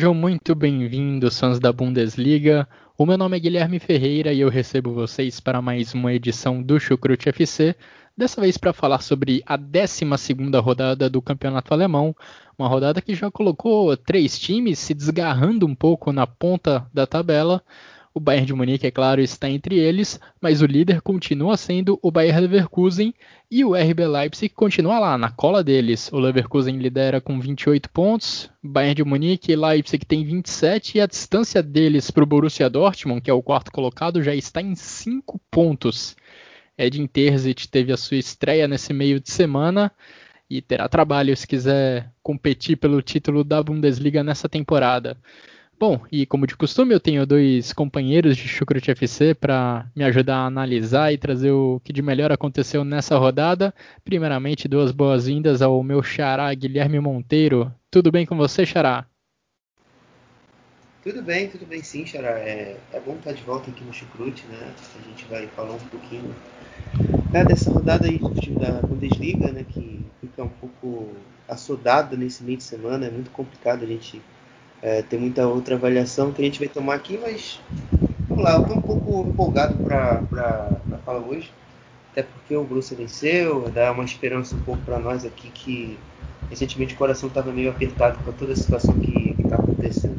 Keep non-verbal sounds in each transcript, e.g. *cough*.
Sejam muito bem-vindos, fãs da Bundesliga. O meu nome é Guilherme Ferreira e eu recebo vocês para mais uma edição do Chucrute FC, dessa vez para falar sobre a 12 rodada do Campeonato Alemão, uma rodada que já colocou três times se desgarrando um pouco na ponta da tabela. O Bayern de Munique, é claro, está entre eles, mas o líder continua sendo o Bayern Leverkusen e o RB Leipzig continua lá, na cola deles. O Leverkusen lidera com 28 pontos, Bayern de Munique e Leipzig tem 27 e a distância deles para o Borussia Dortmund, que é o quarto colocado, já está em 5 pontos. Edin Terzic teve a sua estreia nesse meio de semana e terá trabalho se quiser competir pelo título da Bundesliga nessa temporada. Bom, e como de costume, eu tenho dois companheiros de Chucrute FC para me ajudar a analisar e trazer o que de melhor aconteceu nessa rodada. Primeiramente, duas boas-vindas ao meu xará Guilherme Monteiro. Tudo bem com você, xará? Tudo bem, tudo bem sim, xará. É, é bom estar de volta aqui no Chucrute, né? A gente vai falar um pouquinho né, dessa rodada aí da Bundesliga, né? Que fica um pouco assodada nesse meio de semana. É muito complicado a gente é, tem muita outra avaliação que a gente vai tomar aqui, mas vamos lá, eu estou um pouco empolgado para falar hoje, até porque o Borussia venceu, dá uma esperança um pouco para nós aqui que recentemente o coração estava meio apertado com toda a situação que está acontecendo.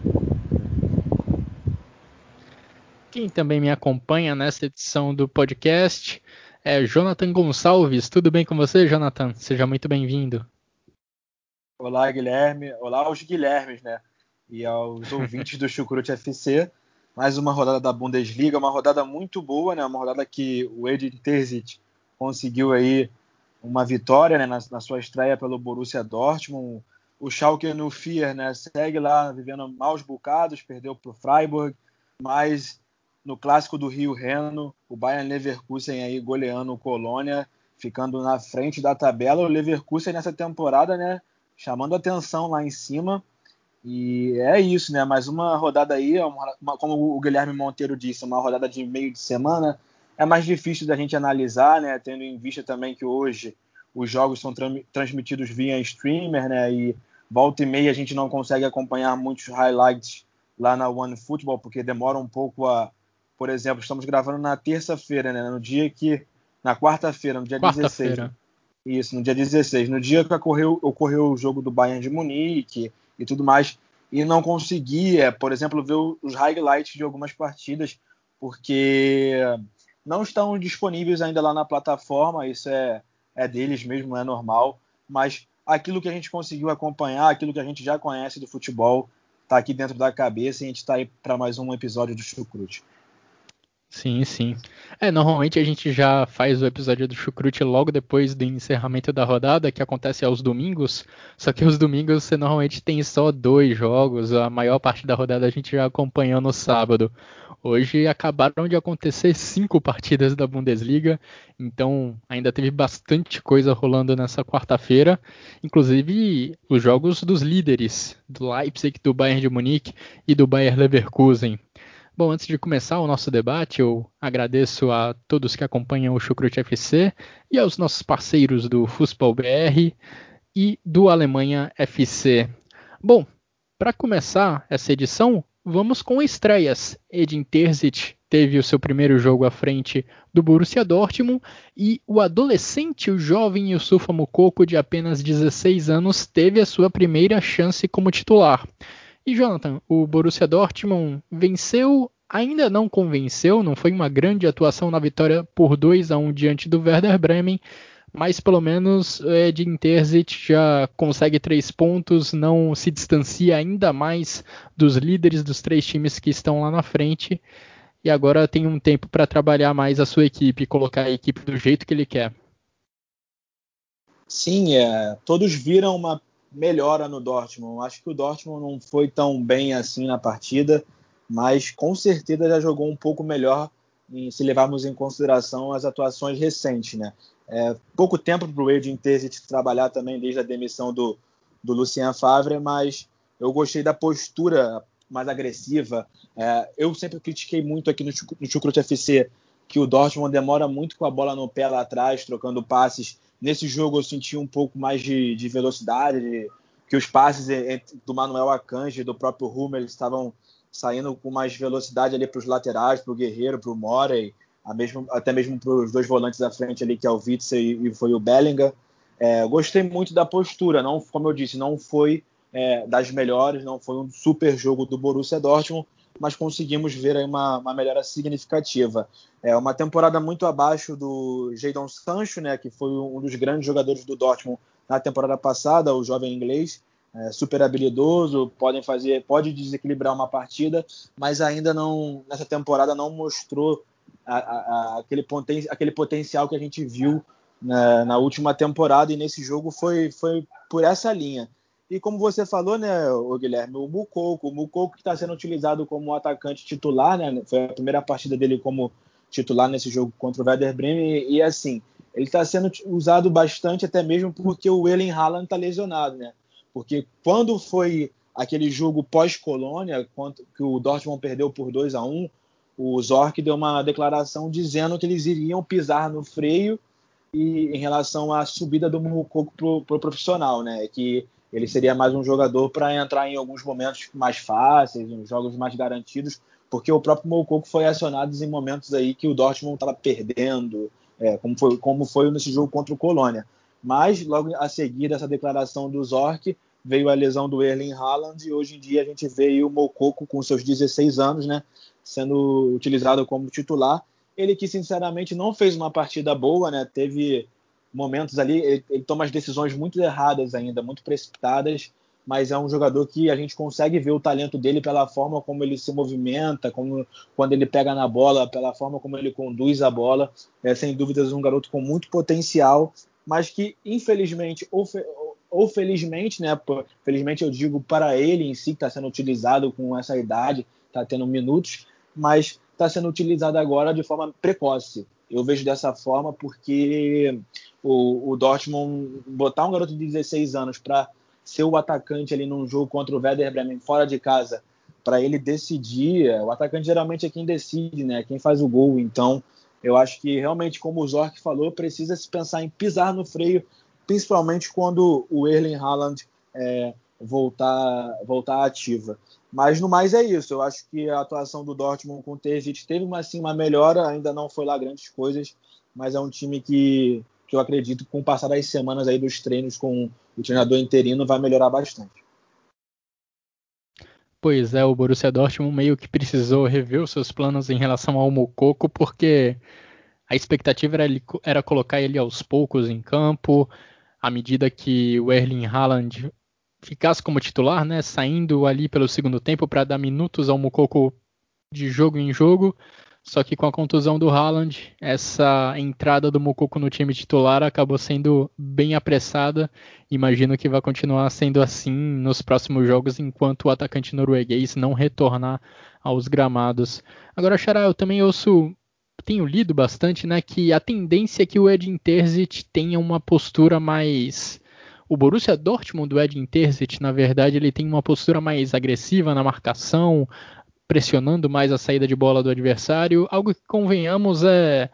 Quem também me acompanha nessa edição do podcast é Jonathan Gonçalves. Tudo bem com você, Jonathan? Seja muito bem-vindo. Olá, Guilherme. Olá os Guilhermes, né? E aos ouvintes do Chucrute *laughs* FC. Mais uma rodada da Bundesliga, uma rodada muito boa, né? Uma rodada que o Edin Terzic conseguiu aí uma vitória né? na, na, sua estreia pelo Borussia Dortmund. O Schalke no Fier, né? Segue lá vivendo maus bocados, perdeu para o Freiburg, mas no clássico do Rio Reno, o Bayern Leverkusen aí goleando o Colônia, ficando na frente da tabela. O Leverkusen nessa temporada, né? Chamando atenção lá em cima e é isso, né? Mais uma rodada aí, é uma, uma, como o Guilherme Monteiro disse, uma rodada de meio de semana. É mais difícil da gente analisar, né? Tendo em vista também que hoje os jogos são tra transmitidos via streamer, né? E volta e meia a gente não consegue acompanhar muitos highlights lá na One Football, porque demora um pouco a. Por exemplo, estamos gravando na terça-feira, né? No dia que. Na quarta-feira, no dia quarta 16. Isso, no dia 16. No dia que ocorreu, ocorreu o jogo do Bayern de Munique e tudo mais, e não conseguia, por exemplo, ver os highlights de algumas partidas, porque não estão disponíveis ainda lá na plataforma, isso é, é deles mesmo, é normal, mas aquilo que a gente conseguiu acompanhar, aquilo que a gente já conhece do futebol, está aqui dentro da cabeça e a gente está aí para mais um episódio do Chucrute. Sim, sim. É, normalmente a gente já faz o episódio do Chucrute logo depois do encerramento da rodada, que acontece aos domingos. Só que os domingos você normalmente tem só dois jogos, a maior parte da rodada a gente já acompanhou no sábado. Hoje acabaram de acontecer cinco partidas da Bundesliga, então ainda teve bastante coisa rolando nessa quarta-feira, inclusive os jogos dos líderes, do Leipzig, do Bayern de Munique e do Bayern Leverkusen. Bom, antes de começar o nosso debate, eu agradeço a todos que acompanham o Chucrute FC e aos nossos parceiros do Fußball BR e do Alemanha FC. Bom, para começar essa edição, vamos com estreias. Edin Terzic teve o seu primeiro jogo à frente do Borussia Dortmund e o adolescente, o jovem Yusufa Mukoko, de apenas 16 anos, teve a sua primeira chance como titular. E Jonathan, o Borussia Dortmund venceu, ainda não convenceu, não foi uma grande atuação na vitória por 2 a 1 diante do Werder Bremen, mas pelo menos Edin Terzic já consegue três pontos, não se distancia ainda mais dos líderes dos três times que estão lá na frente. e agora tem um tempo para trabalhar mais a sua equipe, colocar a equipe do jeito que ele quer. Sim, é, todos viram uma melhora no Dortmund. Acho que o Dortmund não foi tão bem assim na partida, mas com certeza já jogou um pouco melhor se levarmos em consideração as atuações recentes, né? É, pouco tempo para o Edin Terzic trabalhar também desde a demissão do, do Lucien Favre, mas eu gostei da postura mais agressiva. É, eu sempre critiquei muito aqui no, no Chucrut FC que o Dortmund demora muito com a bola no pé lá atrás, trocando passes. Nesse jogo eu senti um pouco mais de, de velocidade, de, que os passes do Manuel Akanji e do próprio Hummel estavam saindo com mais velocidade ali para os laterais, para o Guerreiro, para o Morey, até mesmo para os dois volantes da frente ali, que é o Witzel e, foi o Bellingham. É, gostei muito da postura, não, como eu disse, não foi é, das melhores, não foi um super jogo do Borussia Dortmund, mas conseguimos ver uma, uma melhora significativa. É uma temporada muito abaixo do Jadon Sancho, né, que foi um dos grandes jogadores do Dortmund na temporada passada, o jovem inglês, é, super habilidoso, podem fazer, pode desequilibrar uma partida, mas ainda não nessa temporada não mostrou a, a, aquele, poten, aquele potencial que a gente viu na, na, última temporada e nesse jogo foi, foi por essa linha. E como você falou, né, o Guilherme, o Mukoko, o Mukoko que está sendo utilizado como atacante titular, né, foi a primeira partida dele como titular nesse jogo contra o Werder Bremen e, e assim, ele está sendo usado bastante até mesmo porque o Ellen Haaland está lesionado, né? Porque quando foi aquele jogo pós-colônia, que o Dortmund perdeu por 2 a 1 o Zorc deu uma declaração dizendo que eles iriam pisar no freio e em relação à subida do Moukoko para o pro profissional, né? Que ele seria mais um jogador para entrar em alguns momentos mais fáceis, em jogos mais garantidos, porque o próprio Moukoko foi acionado em momentos aí que o Dortmund estava perdendo, é, como, foi, como foi nesse jogo contra o Colônia. Mas logo a seguir dessa declaração do Zorc, veio a lesão do Erling Haaland e hoje em dia a gente vê o Moukoko com seus 16 anos, né, sendo utilizado como titular. Ele que sinceramente não fez uma partida boa, né, teve momentos ali, ele, ele toma as decisões muito erradas ainda, muito precipitadas, mas é um jogador que a gente consegue ver o talento dele pela forma como ele se movimenta, como quando ele pega na bola, pela forma como ele conduz a bola. É sem dúvidas um garoto com muito potencial mas que infelizmente ou, fe, ou felizmente, né? Felizmente eu digo para ele em si que está sendo utilizado com essa idade, está tendo minutos, mas está sendo utilizado agora de forma precoce. Eu vejo dessa forma porque o, o Dortmund botar um garoto de 16 anos para ser o atacante ali num jogo contra o Werder Bremen fora de casa, para ele decidir, o atacante geralmente é quem decide, né? Quem faz o gol. Então eu acho que realmente, como o Zork falou, precisa se pensar em pisar no freio, principalmente quando o Erling Haaland é, voltar, voltar ativa. Mas no mais é isso. Eu acho que a atuação do Dortmund com o Terzic teve uma, assim, uma melhora, ainda não foi lá grandes coisas, mas é um time que, que eu acredito que com o passar das semanas aí dos treinos com o treinador interino vai melhorar bastante. Pois é, o Borussia Dortmund meio que precisou rever os seus planos em relação ao Moukoko, porque a expectativa era, era colocar ele aos poucos em campo, à medida que o Erling Haaland ficasse como titular, né, saindo ali pelo segundo tempo para dar minutos ao Moukoko de jogo em jogo. Só que com a contusão do Haaland, essa entrada do Mukoko no time titular acabou sendo bem apressada. Imagino que vai continuar sendo assim nos próximos jogos enquanto o atacante norueguês não retornar aos gramados. Agora, Xará, eu também ouço, tenho lido bastante, né, que a tendência é que o Edin Terzic tenha uma postura mais o Borussia Dortmund do Edin Terzic, na verdade, ele tem uma postura mais agressiva na marcação, pressionando mais a saída de bola do adversário, algo que convenhamos é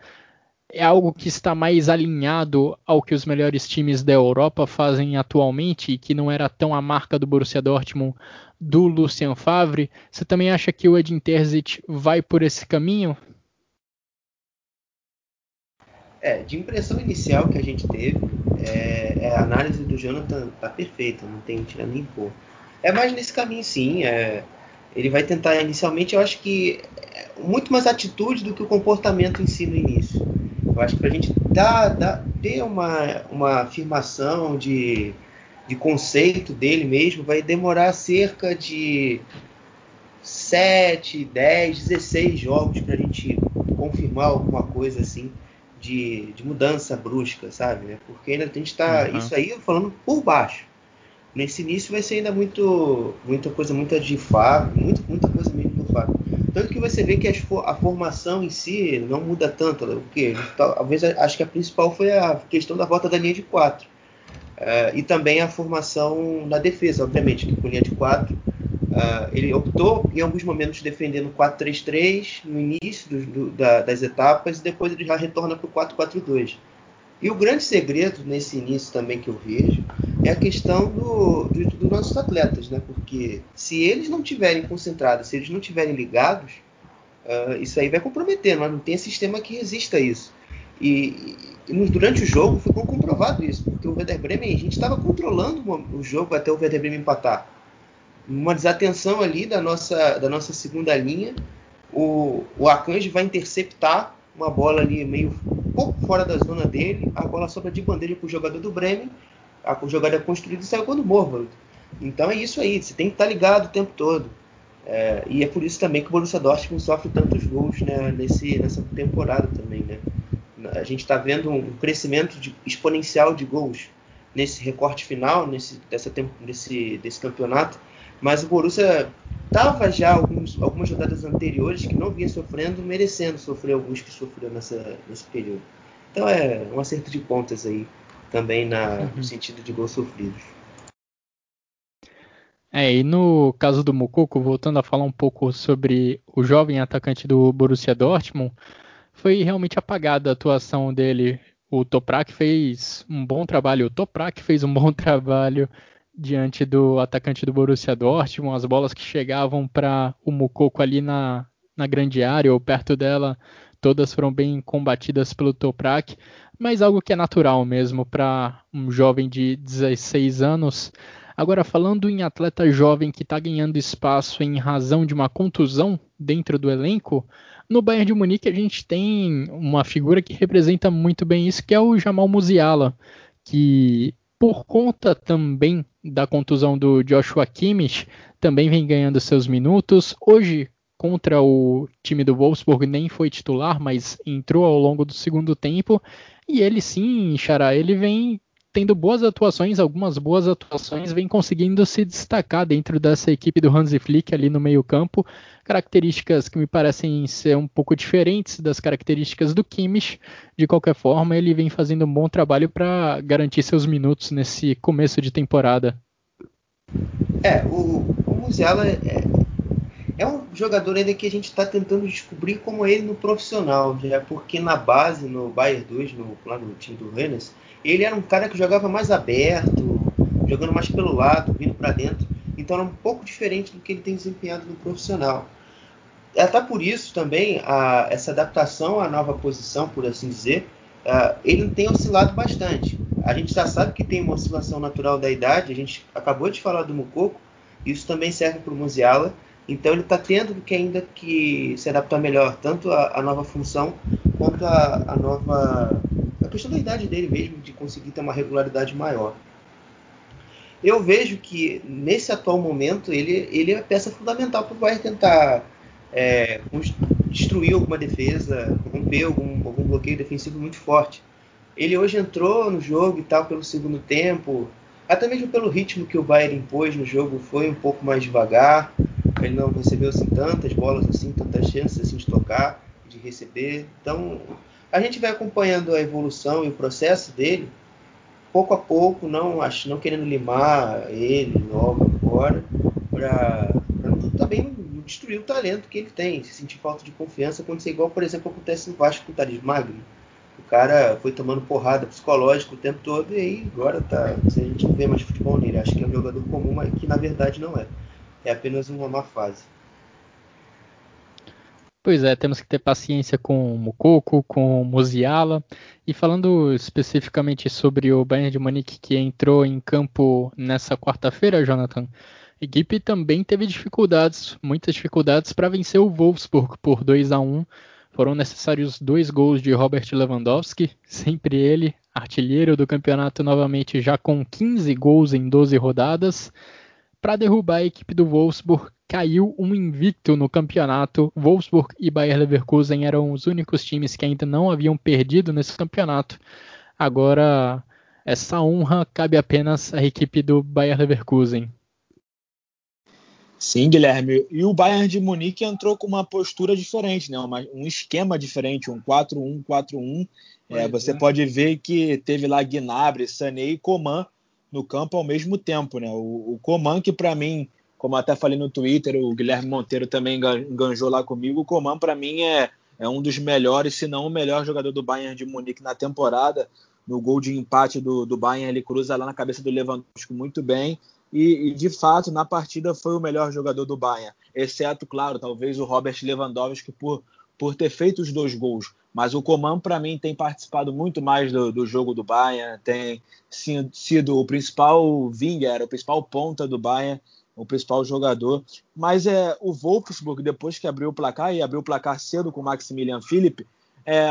é algo que está mais alinhado ao que os melhores times da Europa fazem atualmente e que não era tão a marca do Borussia Dortmund do Lucien Favre. Você também acha que o Edin Terzic vai por esse caminho? É, de impressão inicial que a gente teve, é, é a análise do Jonathan tá perfeita, não tem tirar nem pôr. É mais nesse caminho sim, é, ele vai tentar inicialmente, eu acho que muito mais atitude do que o comportamento em si no início. Eu acho que para a gente dar, dar, ter uma, uma afirmação de, de conceito dele mesmo vai demorar cerca de 7, 10, 16 jogos para a gente confirmar alguma coisa assim de, de mudança brusca, sabe? Porque ainda a gente está. Uhum. Isso aí falando por baixo. Nesse início vai ser ainda muito, muita coisa, muita de fato, muita, muita coisa mesmo do fato. Tanto que você vê que a formação em si não muda tanto. Né? O que? Talvez acho que a principal foi a questão da volta da linha de 4. Uh, e também a formação na defesa, obviamente, que com linha de 4 Uh, ele optou em alguns momentos defendendo 4-3-3 no início do, do, da, das etapas e depois ele já retorna para o 4-4-2. E o grande segredo nesse início também que eu vejo é a questão dos do, do nossos atletas, né? Porque se eles não tiverem concentrados, se eles não tiverem ligados, uh, isso aí vai comprometer, mas não tem sistema que resista a isso. E, e durante o jogo ficou comprovado isso, porque o Werder Bremen, a gente estava controlando o jogo até o Werder Bremen empatar uma desatenção ali da nossa, da nossa segunda linha. O, o Akanji vai interceptar uma bola ali meio pouco fora da zona dele. A bola sobra de bandeja para o jogador do Bremen. A jogada é construída e sai gol do Morvald. Então é isso aí, você tem que estar tá ligado o tempo todo. É, e é por isso também que o Borussia Dortmund sofre tantos gols né, nesse, nessa temporada também. Né? A gente está vendo um crescimento de, exponencial de gols nesse recorte final, nesse, dessa, desse, desse campeonato. Mas o Borussia estava já alguns, algumas rodadas anteriores que não vinha sofrendo, merecendo sofrer alguns que sofreu nessa, nesse período. Então é um acerto de pontas aí também na, uhum. no sentido de gols sofridos. É, e no caso do Mukoko, voltando a falar um pouco sobre o jovem atacante do Borussia Dortmund, foi realmente apagada a atuação dele. O Toprak fez um bom trabalho, o Toprak fez um bom *laughs* trabalho diante do atacante do Borussia Dortmund, as bolas que chegavam para o Mukoko ali na, na grande área ou perto dela, todas foram bem combatidas pelo Toprak, mas algo que é natural mesmo para um jovem de 16 anos. Agora, falando em atleta jovem que está ganhando espaço em razão de uma contusão dentro do elenco, no Bayern de Munique a gente tem uma figura que representa muito bem isso, que é o Jamal Musiala, que por conta também da contusão do Joshua Kimmich, também vem ganhando seus minutos. Hoje, contra o time do Wolfsburg, nem foi titular, mas entrou ao longo do segundo tempo. E ele sim, Xará, ele vem tendo boas atuações, algumas boas atuações, vem conseguindo se destacar dentro dessa equipe do Hansi Flick ali no meio-campo. Características que me parecem ser um pouco diferentes das características do Kimmich. De qualquer forma, ele vem fazendo um bom trabalho para garantir seus minutos nesse começo de temporada. É, o, o Musiala é, é um jogador ainda que a gente está tentando descobrir como ele no profissional, já porque na base, no Bayern 2, no, lá no time do Rennes, ele era um cara que jogava mais aberto, jogando mais pelo lado, vindo para dentro. Então era um pouco diferente do que ele tem desempenhado no profissional. Até por isso também a, essa adaptação à nova posição, por assim dizer, uh, ele tem oscilado bastante. A gente já sabe que tem uma oscilação natural da idade, a gente acabou de falar do Mukoko, isso também serve para o Musiala. Então ele está tendo que ainda que se adaptar melhor, tanto à, nova função quanto à nova a questão da idade dele mesmo, de conseguir ter uma regularidade maior. Eu vejo que nesse atual momento ele, ele é peça fundamental para o Bayern tentar é, destruir alguma defesa, romper algum, algum bloqueio defensivo muito forte. Ele hoje entrou no jogo e tal pelo segundo tempo, até mesmo pelo ritmo que o Bayern impôs no jogo, foi um pouco mais devagar. Ele não recebeu assim tantas bolas assim, tantas chances assim de tocar, de receber. Então a gente vai acompanhando a evolução e o processo dele, pouco a pouco, não acho, não querendo limar ele logo agora, para também não destruir o talento que ele tem, se sentir falta de confiança, acontecer igual, por exemplo, acontece no Vasco com o Thales Magno. O cara foi tomando porrada psicológica o tempo todo e aí agora tá. A gente não vê mais futebol nele. Acho que é um jogador comum, mas que na verdade não é. É apenas uma má fase. Pois é, temos que ter paciência com o Mukoko, com o Musiala. E falando especificamente sobre o Bayern de Munique que entrou em campo nessa quarta-feira, Jonathan, a equipe também teve dificuldades, muitas dificuldades para vencer o Wolfsburg por 2 a 1. Foram necessários dois gols de Robert Lewandowski, sempre ele, artilheiro do campeonato novamente já com 15 gols em 12 rodadas para derrubar a equipe do Wolfsburg caiu um invicto no campeonato. Wolfsburg e Bayer Leverkusen eram os únicos times que ainda não haviam perdido nesse campeonato. Agora essa honra cabe apenas à equipe do Bayer Leverkusen. Sim, Guilherme. E o Bayern de Munique entrou com uma postura diferente, né? Um esquema diferente, um 4-1-4-1. É, você é. pode ver que teve lá Gnabry, Sané e Coman no campo ao mesmo tempo, né? O, o Coman que para mim, como até falei no Twitter, o Guilherme Monteiro também enganjou lá comigo. O Coman para mim é, é um dos melhores, se não o melhor jogador do Bayern de Munique na temporada. No gol de empate do, do Bayern, ele cruza lá na cabeça do Lewandowski muito bem e, e, de fato na partida foi o melhor jogador do Bayern, exceto, claro, talvez o Robert Lewandowski por, por ter feito os dois gols. Mas o Coman, para mim, tem participado muito mais do, do jogo do Bayern, tem sido o principal winger, o principal ponta do Bayern, o principal jogador. Mas é o Wolfsburg, depois que abriu o placar, e abriu o placar cedo com o Maximilian Philipp, é,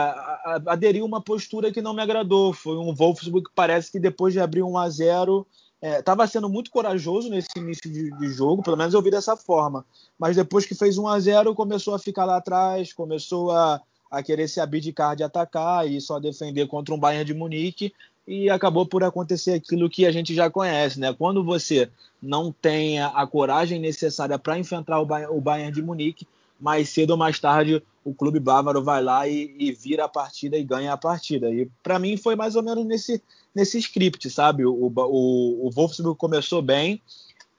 aderiu uma postura que não me agradou. Foi um Wolfsburg que parece que depois de abrir 1 a 0 estava é, sendo muito corajoso nesse início de, de, jogo, pelo menos eu vi dessa forma. Mas depois que fez 1 a 0 começou a ficar lá atrás, começou a, a querer se abdicar de atacar e só defender contra um Bayern de Munique e acabou por acontecer aquilo que a gente já conhece, né? Quando você não tem a, coragem necessária para enfrentar o Bayern de Munique, mais cedo ou mais tarde o clube bávaro vai lá e, e vira a partida e ganha a partida. E para mim foi mais ou menos nesse, nesse script, sabe? O, o, o Wolfsburg começou bem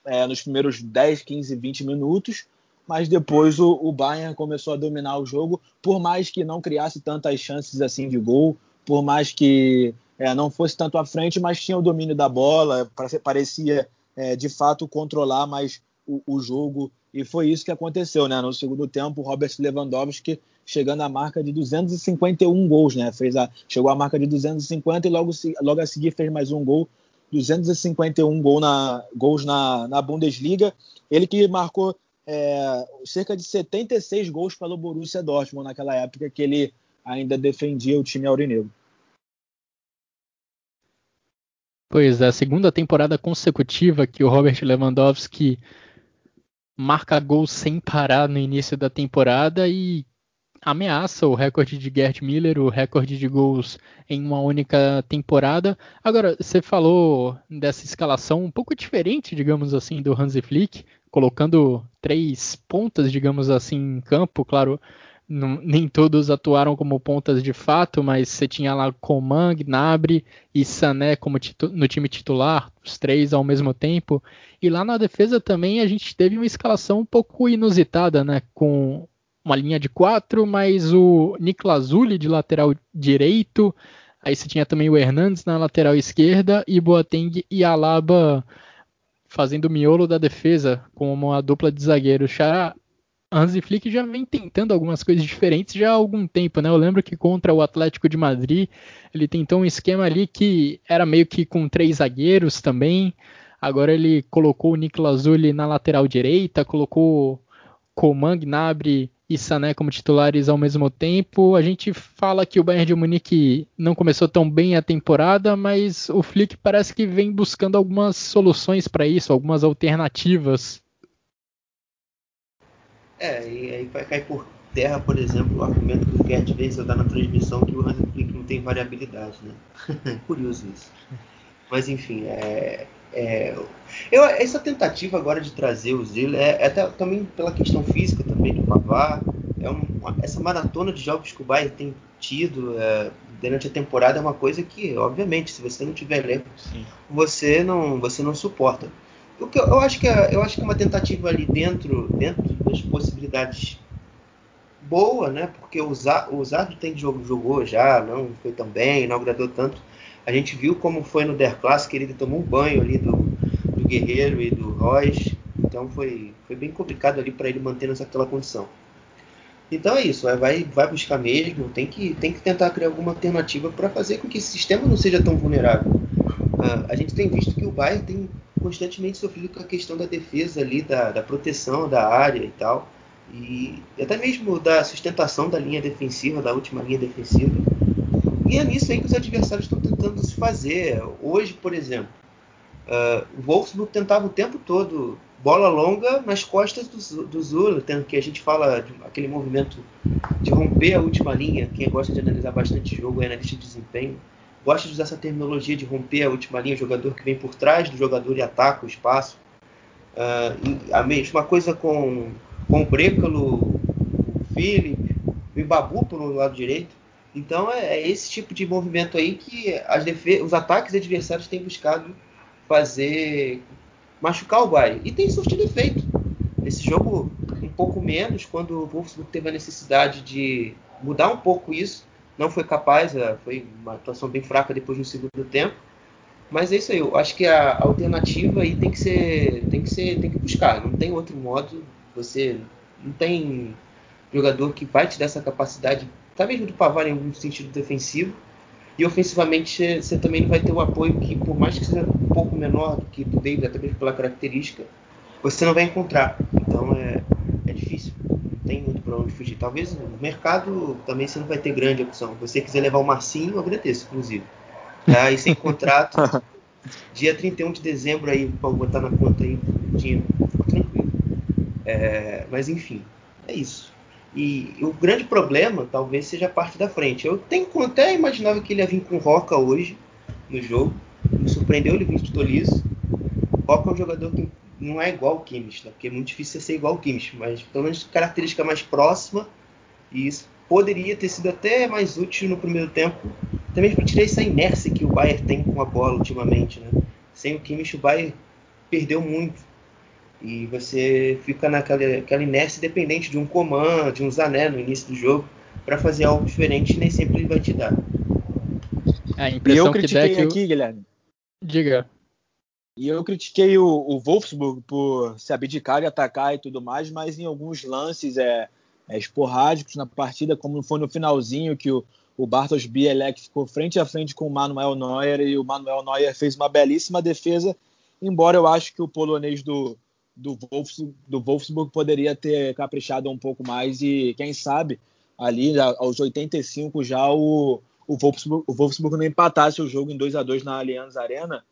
é, nos primeiros 10, 15, 20 minutos, mas depois o, o Bayern começou a dominar o jogo, por mais que não criasse tantas chances assim de gol, por mais que é, não fosse tanto à frente, mas tinha o domínio da bola, parecia é, de fato controlar mais o, o jogo e foi isso que aconteceu, né? No segundo tempo, o Robert Lewandowski chegando à marca de 251 gols, né? Fez a, chegou à marca de 250 e logo, logo a seguir fez mais um gol. 251 gol na, gols na, na Bundesliga. Ele que marcou é, cerca de 76 gols pelo Borussia Dortmund naquela época que ele ainda defendia o time aurinegro. Pois é, a segunda temporada consecutiva que o Robert Lewandowski marca gols sem parar no início da temporada e ameaça o recorde de Gerd Miller, o recorde de gols em uma única temporada. Agora, você falou dessa escalação um pouco diferente, digamos assim, do Hansi Flick, colocando três pontas, digamos assim, em campo, claro, não, nem todos atuaram como pontas de fato, mas você tinha lá Coman, Gnabry e Sané como no time titular, os três ao mesmo tempo. E lá na defesa também a gente teve uma escalação um pouco inusitada, né? Com uma linha de quatro, mas o Niklas Zuli de lateral direito. Aí você tinha também o Hernandes na lateral esquerda e Boateng e Alaba fazendo o miolo da defesa como uma dupla de zagueiros. Hansi Flick já vem tentando algumas coisas diferentes já há algum tempo, né? Eu lembro que contra o Atlético de Madrid ele tentou um esquema ali que era meio que com três zagueiros também. Agora ele colocou o Nicolas Zuli na lateral direita, colocou Coman, Gnabry e Sané como titulares ao mesmo tempo. A gente fala que o Bayern de Munique não começou tão bem a temporada, mas o Flick parece que vem buscando algumas soluções para isso, algumas alternativas é, e aí vai cair por terra, por exemplo, o argumento que o Gert Wenzel dá na transmissão que o Hansi Flick não tem variabilidade, né? *laughs* Curioso isso. Mas enfim, é, é, eu, essa tentativa agora de trazer o Zil é, é, até também pela questão física também do Pavar. É essa maratona de jogos que o Bayern tem tido é, durante a temporada é uma coisa que, obviamente, se você não tiver elenco, você não você não suporta. O que eu, eu, acho que é, eu acho que é uma tentativa ali dentro, dentro das possibilidades boa, né? Porque o Zado tem jogo, jogou já, não foi tão bem, não agradou tanto. A gente viu como foi no Der Classic, ele tomou um banho ali do, do Guerreiro e do Royce, então foi, foi bem complicado ali para ele manter aquela condição. Então é isso, vai, vai buscar mesmo, tem que, tem que tentar criar alguma alternativa para fazer com que esse sistema não seja tão vulnerável. Uh, a gente tem visto que o Bayern tem constantemente sofrido com a questão da defesa ali, da, da proteção da área e tal. E até mesmo da sustentação da linha defensiva, da última linha defensiva. E é nisso aí que os adversários estão tentando se fazer. Hoje, por exemplo, Uh, o Wolfsburg tentava o tempo todo bola longa nas costas do, do Zula, tendo que a gente fala de, aquele movimento de romper a última linha. Quem gosta de analisar bastante jogo é analista de desempenho. Gosta de usar essa terminologia de romper a última linha, jogador que vem por trás do jogador e ataca o espaço. Uh, a mesma coisa com, com o Brecalo, o Philip, o Babu por um lado direito. Então é, é, esse tipo de movimento aí que os ataques adversários têm buscado fazer machucar o Bayern. E tem surtido efeito. Nesse jogo, um pouco menos, quando o Wolfsburg teve a necessidade de mudar um pouco isso, não foi capaz, é, foi uma atuação bem fraca depois no segundo tempo. Mas é isso aí, eu acho que a alternativa aí tem que ser, tem que ser, tem que buscar, não tem outro modo. Você não tem jogador que vai te dar essa capacidade, até mesmo do Pavar em algum sentido defensivo, e ofensivamente você também não vai ter o apoio que, por mais que seja um pouco menor do que do David, até mesmo pela característica, você não vai encontrar. Então é, é difícil. Não tem muito para onde fugir. Talvez no mercado também você não vai ter grande opção. Se você quiser levar o Marcinho, eu agradeço, inclusive. Tá? E sem contrato, *laughs* dia 31 de dezembro aí, para botar na conta aí, dinheiro. Tranquilo. É, mas enfim, é isso. E o grande problema talvez seja a parte da frente. Eu tenho até imaginava que ele ia vir com Roca hoje no jogo. Me surpreendeu ele vir de Tolisso. Roca é um jogador que não é igual ao Kimmich, né? porque é muito difícil ser igual ao Kimmich, mas pelo menos característica mais próxima. E isso poderia ter sido até mais útil no primeiro tempo, também para tirar essa inércia que o Bayern tem com a bola ultimamente. Né? Sem o Kimmich, o Bayern perdeu muito. E você fica naquela aquela inércia dependente de um comando, de um Zané no início do jogo, para fazer algo diferente nem sempre ele vai te dar. É, a impressão e eu critiquei que aqui, Guilherme. Diga. E eu critiquei o, o, Wolfsburg por se abdicar e atacar e tudo mais, mas em alguns lances é, é esporádicos na partida, como foi no finalzinho que o, o Bartosz Bielek ficou frente a frente com o Manuel Neuer e o Manuel Neuer fez uma belíssima defesa, embora eu acho que o polonês do, do Wolfsburg, do Wolfsburg poderia ter caprichado um pouco mais e quem sabe ali aos 85 já o, o, Wolfsburg, o Wolfsburg não empatasse o jogo em 2 a 2 na Allianz Arena.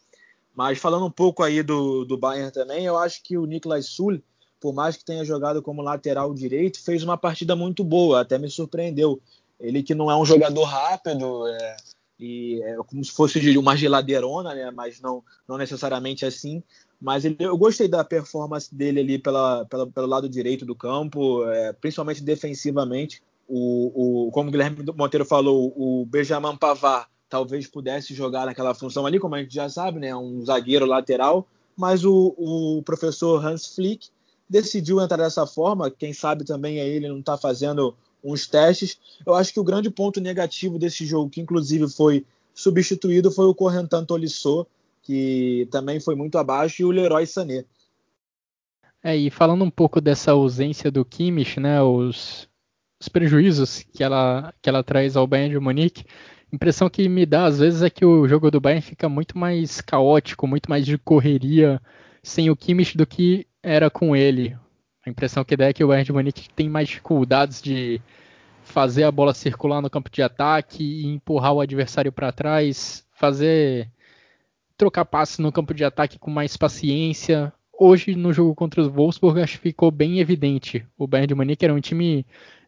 Mas falando um pouco aí do, do Bayern também, eu acho que o Niklas Sul, por mais que tenha jogado como lateral direito, fez uma partida muito boa, até me surpreendeu. Ele que não é um jogador rápido, é, e é como se fosse uma geladeirona, né? Mas não, não necessariamente assim. Mas ele, eu gostei da performance dele ali pela, pela, pelo lado direito do campo, é, principalmente defensivamente. O, o, como o Guilherme Monteiro falou, o Benjamin Pavard talvez pudesse jogar naquela função ali, como a gente já sabe, né? Um zagueiro lateral. Mas o, o professor Hans Flick decidiu entrar dessa forma. Quem sabe também é ele não está fazendo uns testes. Eu acho que o grande ponto negativo desse jogo, que inclusive foi substituído, foi o Correntan Tolisso, que também foi muito abaixo, e o Leroy Sané. É, e falando um pouco dessa ausência do Kimmich, né, os, os prejuízos que ela, que ela traz ao Bayern de Munique, impressão que me dá às vezes é que o jogo do Bayern fica muito mais caótico, muito mais de correria sem o Kimmich do que era com ele. A impressão que dá é que o Bayern de Munique tem mais dificuldades de fazer a bola circular no campo de ataque e empurrar o adversário para trás, fazer trocar passes no campo de ataque com mais paciência. Hoje, no jogo contra os Wolfsburg, acho que ficou bem evidente. O Bayern de Munique era um time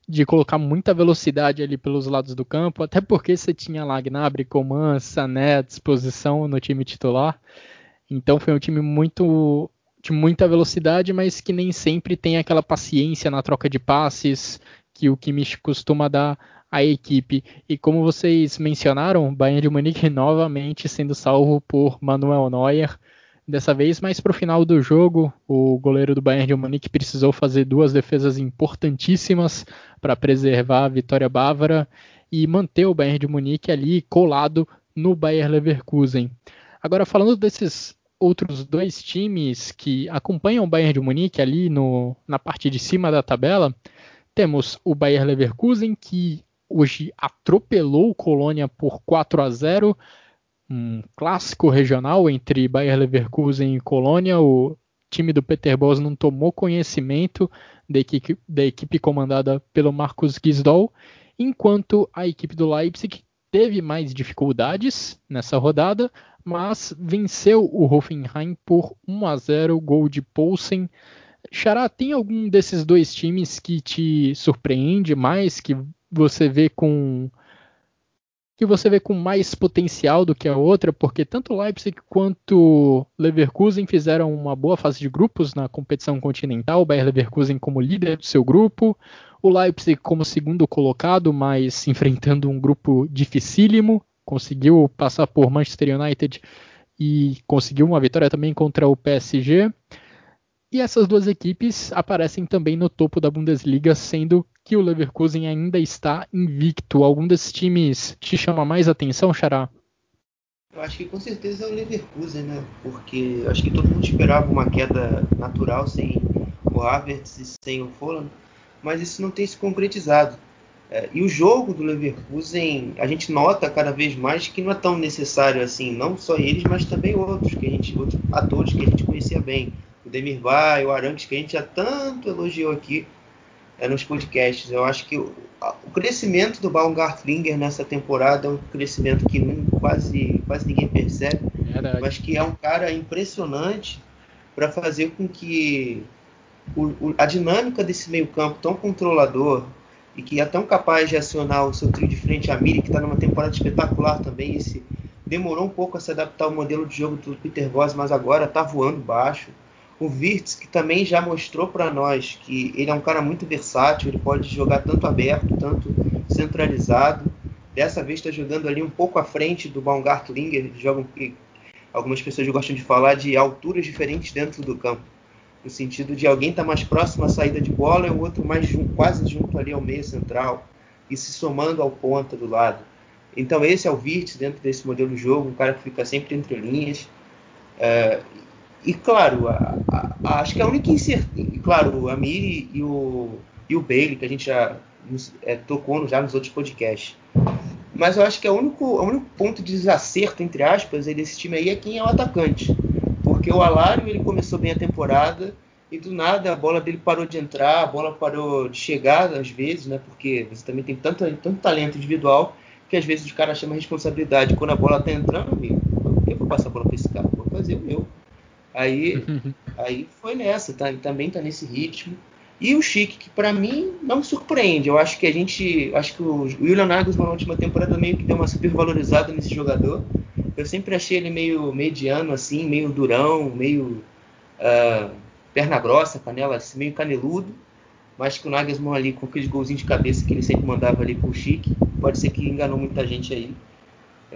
de colocar muita velocidade ali pelos lados do campo, até porque você tinha lá Gnabry, Coman, Sané à disposição no time titular. Então foi um time muito de muita velocidade, mas que nem sempre tem aquela paciência na troca de passes que o Kimmich costuma dar à equipe. E como vocês mencionaram, Bayern de Munique novamente sendo salvo por Manuel Neuer. Dessa vez, mais para o final do jogo, o goleiro do Bayern de Munique precisou fazer duas defesas importantíssimas para preservar a vitória bávara e manter o Bayern de Munique ali colado no Bayern Leverkusen. Agora, falando desses outros dois times que acompanham o Bayern de Munique ali no, na parte de cima da tabela, temos o Bayern Leverkusen, que hoje atropelou o Colônia por 4 a 0 um clássico regional entre Bayern Leverkusen e Colônia. O time do Peter Bosz não tomou conhecimento da equipe, da equipe comandada pelo Marcos Gisdol, enquanto a equipe do Leipzig teve mais dificuldades nessa rodada, mas venceu o Hoffenheim por 1 a 0, gol de Poulsen. Xará, tem algum desses dois times que te surpreende mais, que você vê com que você vê com mais potencial do que a outra, porque tanto Leipzig quanto Leverkusen fizeram uma boa fase de grupos na competição continental, o Bayer Leverkusen como líder do seu grupo, o Leipzig como segundo colocado, mas enfrentando um grupo dificílimo, conseguiu passar por Manchester United e conseguiu uma vitória também contra o PSG. E essas duas equipes aparecem também no topo da Bundesliga, sendo que o Leverkusen ainda está invicto. Algum desses times te chama mais atenção, Xará? Eu acho que com certeza é o Leverkusen, né? Porque eu acho que todo mundo esperava uma queda natural sem o Havertz e sem o Folland, mas isso não tem se concretizado. É, e o jogo do Leverkusen, a gente nota cada vez mais que não é tão necessário assim, não só eles, mas também outros, que a gente, outros atores que a gente conhecia bem. O Demirbay, o Arantes, que a gente já tanto elogiou aqui é, nos podcasts. Eu acho que o, o crescimento do Baumgartlinger nessa temporada é um crescimento que não, quase, quase ninguém percebe. Verdade. Mas que é um cara impressionante para fazer com que o, o, a dinâmica desse meio-campo tão controlador e que é tão capaz de acionar o seu trio de frente a Miri, que está numa temporada espetacular também. Esse demorou um pouco a se adaptar ao modelo de jogo do Peter Voss, mas agora está voando baixo. O Virtus, que também já mostrou para nós que ele é um cara muito versátil, ele pode jogar tanto aberto, tanto centralizado. Dessa vez está jogando ali um pouco à frente do Baumgartlinger, jogam que algumas pessoas gostam de falar de alturas diferentes dentro do campo no sentido de alguém estar tá mais próximo à saída de bola e o outro mais quase junto ali ao meio central e se somando ao ponta do lado. Então esse é o Virtus dentro desse modelo de jogo, um cara que fica sempre entre linhas. É, e claro, a, a, acho que a única incerteza, claro, o Amiri e o, e o Bailey, que a gente já é, tocou já nos outros podcasts. Mas eu acho que o único, o único ponto de desacerto, entre aspas, desse time aí é quem é o atacante. Porque o Alário ele começou bem a temporada e do nada a bola dele parou de entrar, a bola parou de chegar às vezes, né? Porque você também tem tanto, tanto talento individual que às vezes os caras chamam responsabilidade. Quando a bola tá entrando, amigo, eu vou passar a bola para esse cara, vou fazer o meu. Aí, *laughs* aí foi nessa, tá? também tá nesse ritmo. E o Chique, que para mim não me surpreende. Eu acho que a gente. Acho que o William Nagelsmann na última temporada meio que deu uma super valorizada nesse jogador. Eu sempre achei ele meio mediano, assim, meio durão, meio uh, perna grossa, canela, assim, meio caneludo. Mas que o Nagelsmann ali, com aqueles golzinhos de cabeça que ele sempre mandava ali pro Chique, pode ser que enganou muita gente aí.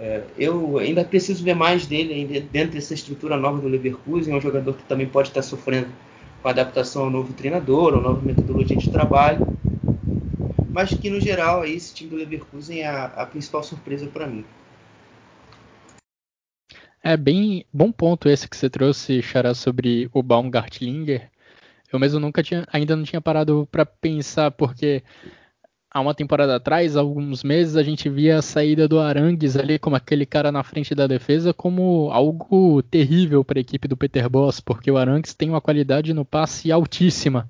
Uh, eu ainda preciso ver mais dele dentro dessa estrutura nova do Leverkusen. É um jogador que também pode estar sofrendo com adaptação ao novo treinador, ao nova metodologia de trabalho. Mas que no geral aí, esse time do Leverkusen é a, a principal surpresa para mim. É bem bom ponto esse que você trouxe, Xará, sobre o Baumgartlinger. Eu mesmo nunca tinha, ainda não tinha parado para pensar, porque há uma temporada atrás, alguns meses, a gente via a saída do Arangues ali como aquele cara na frente da defesa como algo terrível para a equipe do Peter Boss, porque o Arangues tem uma qualidade no passe altíssima.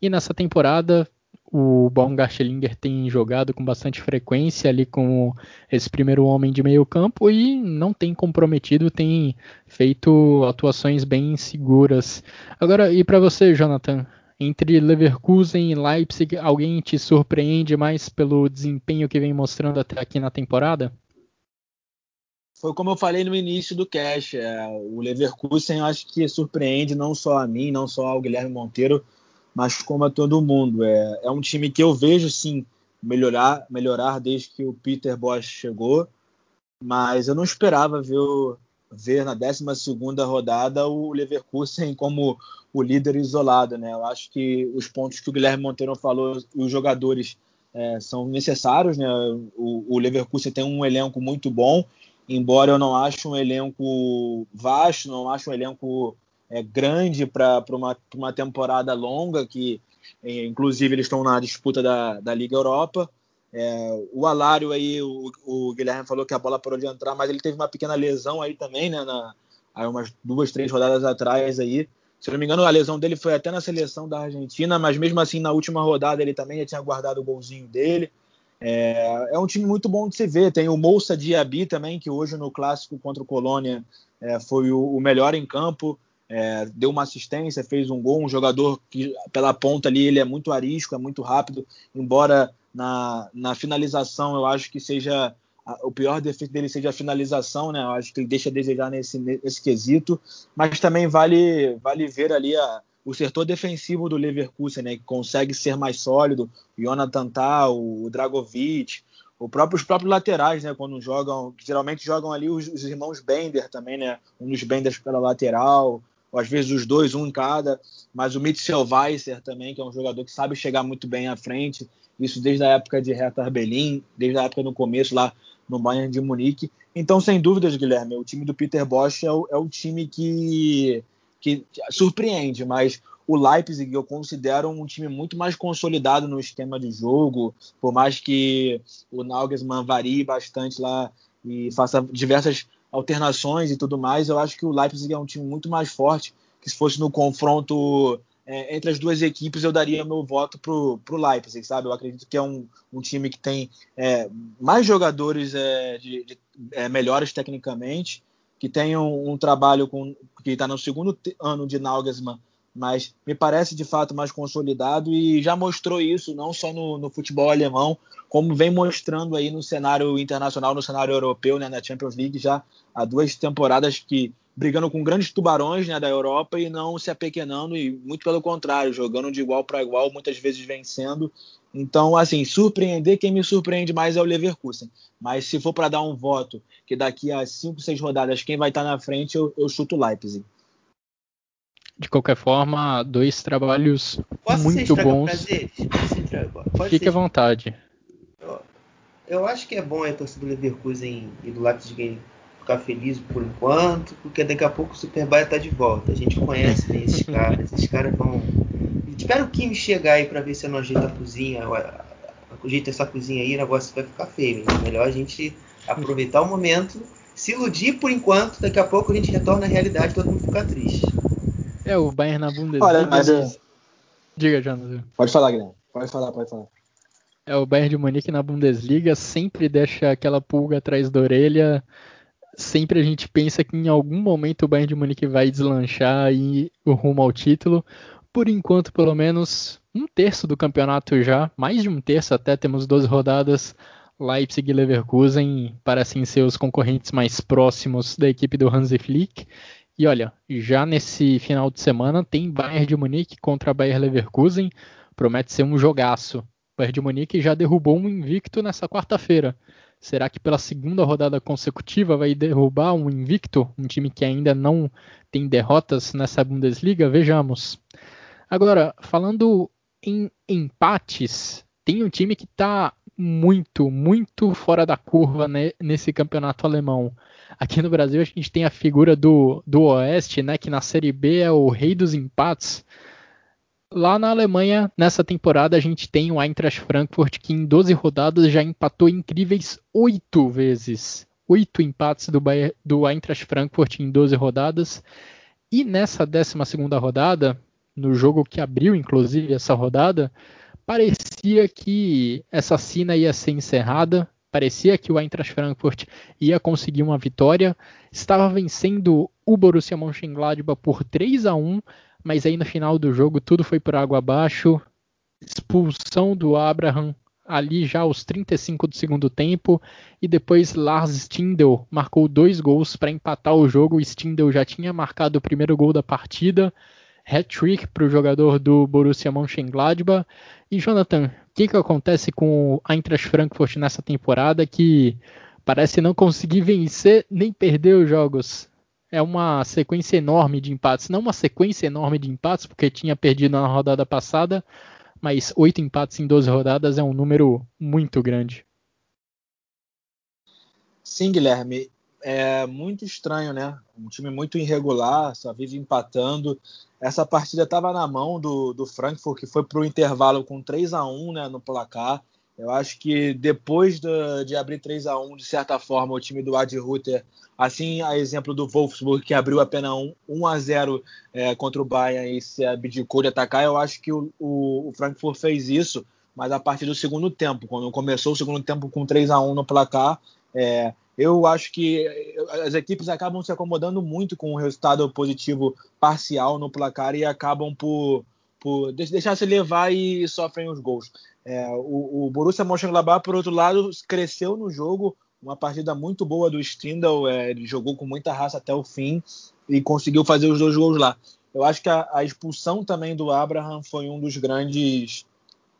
E nessa temporada o Baumgartlinger tem jogado com bastante frequência ali com esse primeiro homem de meio campo e não tem comprometido, tem feito atuações bem seguras. Agora, e para você, Jonathan? Entre Leverkusen e Leipzig, alguém te surpreende mais pelo desempenho que vem mostrando até aqui na temporada? Foi como eu falei no início do cast, é, o Leverkusen eu acho que surpreende não só a mim, não só ao Guilherme Monteiro, mas como a todo mundo. É, é um time que eu vejo sim melhorar, melhorar desde que o Peter Bosch chegou, mas eu não esperava ver, ver na 12 rodada o Leverkusen como o líder isolado. Né? Eu acho que os pontos que o Guilherme Monteiro falou, os jogadores é, são necessários. Né? O, o Leverkusen tem um elenco muito bom, embora eu não ache um elenco vasto, não acho um elenco é, grande para uma, uma temporada longa, que é, inclusive eles estão na disputa da, da Liga Europa. É, o Alário aí, o, o, Guilherme falou que a bola parou de entrar, mas ele teve uma pequena lesão aí também, né? Na, aí umas duas, três rodadas atrás aí. Se não me engano, a lesão dele foi até na seleção da Argentina, mas mesmo assim na última rodada ele também já tinha guardado o golzinho dele. É, é, um time muito bom de se ver. Tem o Moussa Diaby também, que hoje no clássico contra o Colônia é, foi o, o, melhor em campo. É, deu uma assistência, fez um gol. Um jogador que pela ponta ali ele é muito arisco, é muito rápido. Embora na, na finalização eu acho que seja o pior defeito dele seja a finalização, né? Eu acho que ele deixa a desejar nesse, nesse quesito. Mas também vale, vale ver ali a, o setor defensivo do Leverkusen, né, que consegue ser mais sólido, o Jonathan Tah, o Dragovic, o próprio, os próprios laterais, né, quando jogam, geralmente jogam ali os, os, irmãos Bender também, né, um dos Benders pela lateral, ou às vezes os dois, um em cada, mas o Mitchell Weiser também, que é um jogador que sabe chegar muito bem à frente, isso desde a época de Hertha Berlin, desde a época no começo lá no Bayern de Munique. Então, sem dúvidas, Guilherme, o time do Peter Bosch é o, é o time que que surpreende, mas o Leipzig eu considero um time muito mais consolidado no esquema de jogo, por mais que o Nagelsmann varie bastante lá e faça diversas alternações e tudo mais, eu acho que o Leipzig é um time muito mais forte, que se fosse no confronto é, entre as duas equipes, eu daria meu voto pro, pro Leipzig, sabe? Eu acredito que é um, um time que tem é, mais jogadores é, de, de é, melhores tecnicamente, que tem um, um trabalho com, que está no segundo ano de Nagelsmann, mas me parece de fato mais consolidado e já mostrou isso não só no, no, futebol alemão, como vem mostrando aí no cenário internacional, no cenário europeu, né, na Champions League já há duas temporadas que brigando com grandes tubarões né, da Europa e não se apequenando e muito pelo contrário, jogando de igual para igual, muitas vezes vencendo então, assim, surpreender, quem me surpreende mais é o Leverkusen. Mas se for para dar um voto, que daqui a 5, 6 rodadas quem vai estar tá na frente, eu, eu chuto o Leipzig. De qualquer forma, dois trabalhos Posso muito bons. Fique à vontade. Eu, eu, acho que é bom a torcida do Leverkusen e do Leipzig ficar feliz por enquanto, porque daqui a pouco o Superbaia tá de volta. A gente conhece né, esses *laughs* caras. Esses caras vão Espera o Kim chegar aí para ver se eu não ajeito a cozinha. Ajeita essa cozinha aí, o negócio vai ficar feio. É melhor a gente aproveitar o momento, se iludir por enquanto. Daqui a pouco a gente retorna à realidade todo mundo fica triste. É, o Bayern na Bundesliga. Olha, mas eu... Diga, Jonathan. Pode falar, Guilherme. Pode falar, pode falar. É, o Bayern de Munique na Bundesliga sempre deixa aquela pulga atrás da orelha. Sempre a gente pensa que em algum momento o Bayern de Munique vai deslanchar e o rumo ao título por enquanto, pelo menos um terço do campeonato já, mais de um terço até, temos 12 rodadas. Leipzig e Leverkusen parecem ser os concorrentes mais próximos da equipe do Hansi Flick. E olha, já nesse final de semana tem Bayern de Munique contra Bayern Leverkusen, promete ser um jogaço. O Bayern de Munique já derrubou um invicto nessa quarta-feira. Será que pela segunda rodada consecutiva vai derrubar um invicto, um time que ainda não tem derrotas nessa Bundesliga? Vejamos. Agora, falando em empates, tem um time que está muito, muito fora da curva né, nesse campeonato alemão. Aqui no Brasil a gente tem a figura do, do Oeste, né, que na Série B é o rei dos empates. Lá na Alemanha, nessa temporada, a gente tem o Eintracht Frankfurt, que em 12 rodadas já empatou incríveis oito vezes. Oito empates do, Bayer, do Eintracht Frankfurt em 12 rodadas. E nessa 12 rodada, no jogo que abriu, inclusive, essa rodada, parecia que essa cena ia ser encerrada, parecia que o Eintracht Frankfurt ia conseguir uma vitória, estava vencendo o Borussia Mönchengladbach por 3 a 1, mas aí no final do jogo tudo foi por água abaixo, expulsão do Abraham ali já aos 35 do segundo tempo e depois Lars Stindl marcou dois gols para empatar o jogo. Stindl já tinha marcado o primeiro gol da partida hat-trick para o jogador do Borussia Mönchengladbach. E Jonathan, o que, que acontece com o Eintracht Frankfurt nessa temporada que parece não conseguir vencer nem perder os jogos? É uma sequência enorme de empates, não uma sequência enorme de empates, porque tinha perdido na rodada passada, mas oito empates em 12 rodadas é um número muito grande. Sim, Guilherme é muito estranho, né? Um time muito irregular, só vive empatando. Essa partida estava na mão do, do Frankfurt, que foi para o intervalo com 3 a 1 né, no placar. Eu acho que depois de, de abrir 3 a 1 de certa forma, o time do Adi Rutter, assim a exemplo do Wolfsburg, que abriu apenas 1, 1 a 0 é, contra o Bayern e se abdicou de atacar, eu acho que o, o, o Frankfurt fez isso mas a partir do segundo tempo, quando começou o segundo tempo com 3 a 1 no placar, é, eu acho que as equipes acabam se acomodando muito com o resultado positivo parcial no placar e acabam por, por deixar se levar e sofrem os gols. É, o, o Borussia Mönchengladbach, por outro lado, cresceu no jogo, uma partida muito boa do Stindl, é, ele jogou com muita raça até o fim e conseguiu fazer os dois gols lá. Eu acho que a, a expulsão também do Abraham foi um dos grandes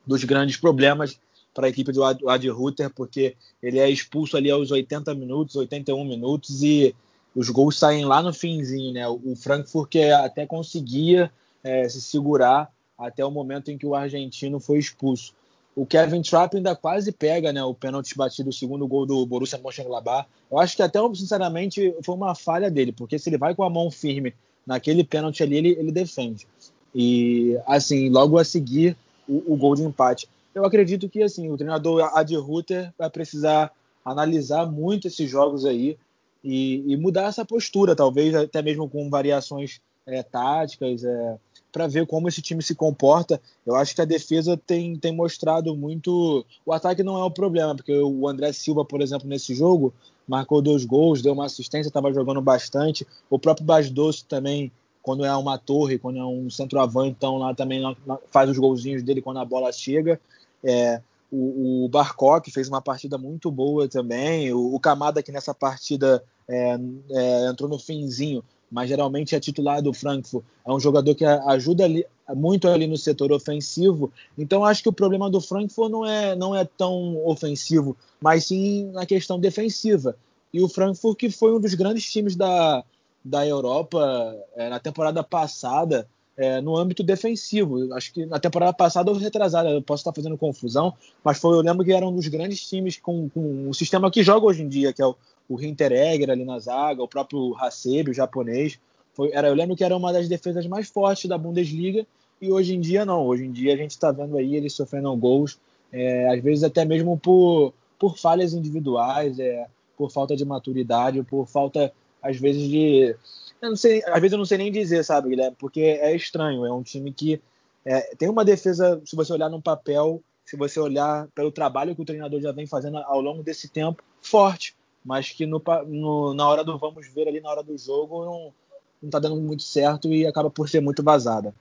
dos grandes problemas para a equipe do Ad Ruther, porque ele é expulso ali aos 80 minutos, 81 minutos, e os gols saem lá no finzinho, né? O Frankfurt que até conseguia é, se segurar até o momento em que o argentino foi expulso. O Kevin Trapp ainda quase pega né, o pênalti batido, o segundo gol do Borussia Mönchengladbach. Eu acho que até, sinceramente, foi uma falha dele, porque se ele vai com a mão firme naquele pênalti ali, ele, ele defende. E, assim, logo a seguir, o, o gol de empate. Eu acredito que assim o treinador Adi Rutter vai precisar analisar muito esses jogos aí e, e mudar essa postura, talvez até mesmo com variações é, táticas, é, para ver como esse time se comporta. Eu acho que a defesa tem, tem mostrado muito. O ataque não é o problema, porque o André Silva, por exemplo, nesse jogo, marcou dois gols, deu uma assistência, estava jogando bastante. O próprio Basdoce também quando é uma torre, quando é um centroavante, então lá também faz os golzinhos dele quando a bola chega. É, o, o Barcock fez uma partida muito boa também. O, o Kamada, que nessa partida é, é, entrou no finzinho, mas geralmente é titular do Frankfurt. É um jogador que ajuda ali, muito ali no setor ofensivo. Então acho que o problema do Frankfurt não é, não é tão ofensivo, mas sim na questão defensiva. E o Frankfurt, que foi um dos grandes times da, da Europa é, na temporada passada é, no âmbito defensivo. Acho que na temporada passada ou retrasada, eu posso estar fazendo confusão, mas foi, eu lembro que era um dos grandes times com, com o sistema que joga hoje em dia, que é o, o Hinteregger ali na zaga, o próprio Hasebe, o japonês. Foi, era, eu lembro que era uma das defesas mais fortes da Bundesliga e hoje em dia não. Hoje em dia a gente está vendo aí eles sofrendo gols, é, às vezes até mesmo por, por falhas individuais, é, por falta de maturidade, por falta às vezes de. Eu não sei, às vezes eu não sei nem dizer, sabe, Guilherme? Porque é estranho. É um time que é, tem uma defesa, se você olhar no papel, se você olhar pelo trabalho que o treinador já vem fazendo ao longo desse tempo, forte. Mas que no, no, na hora do vamos ver ali, na hora do jogo, não, não tá dando muito certo e acaba por ser muito vazada.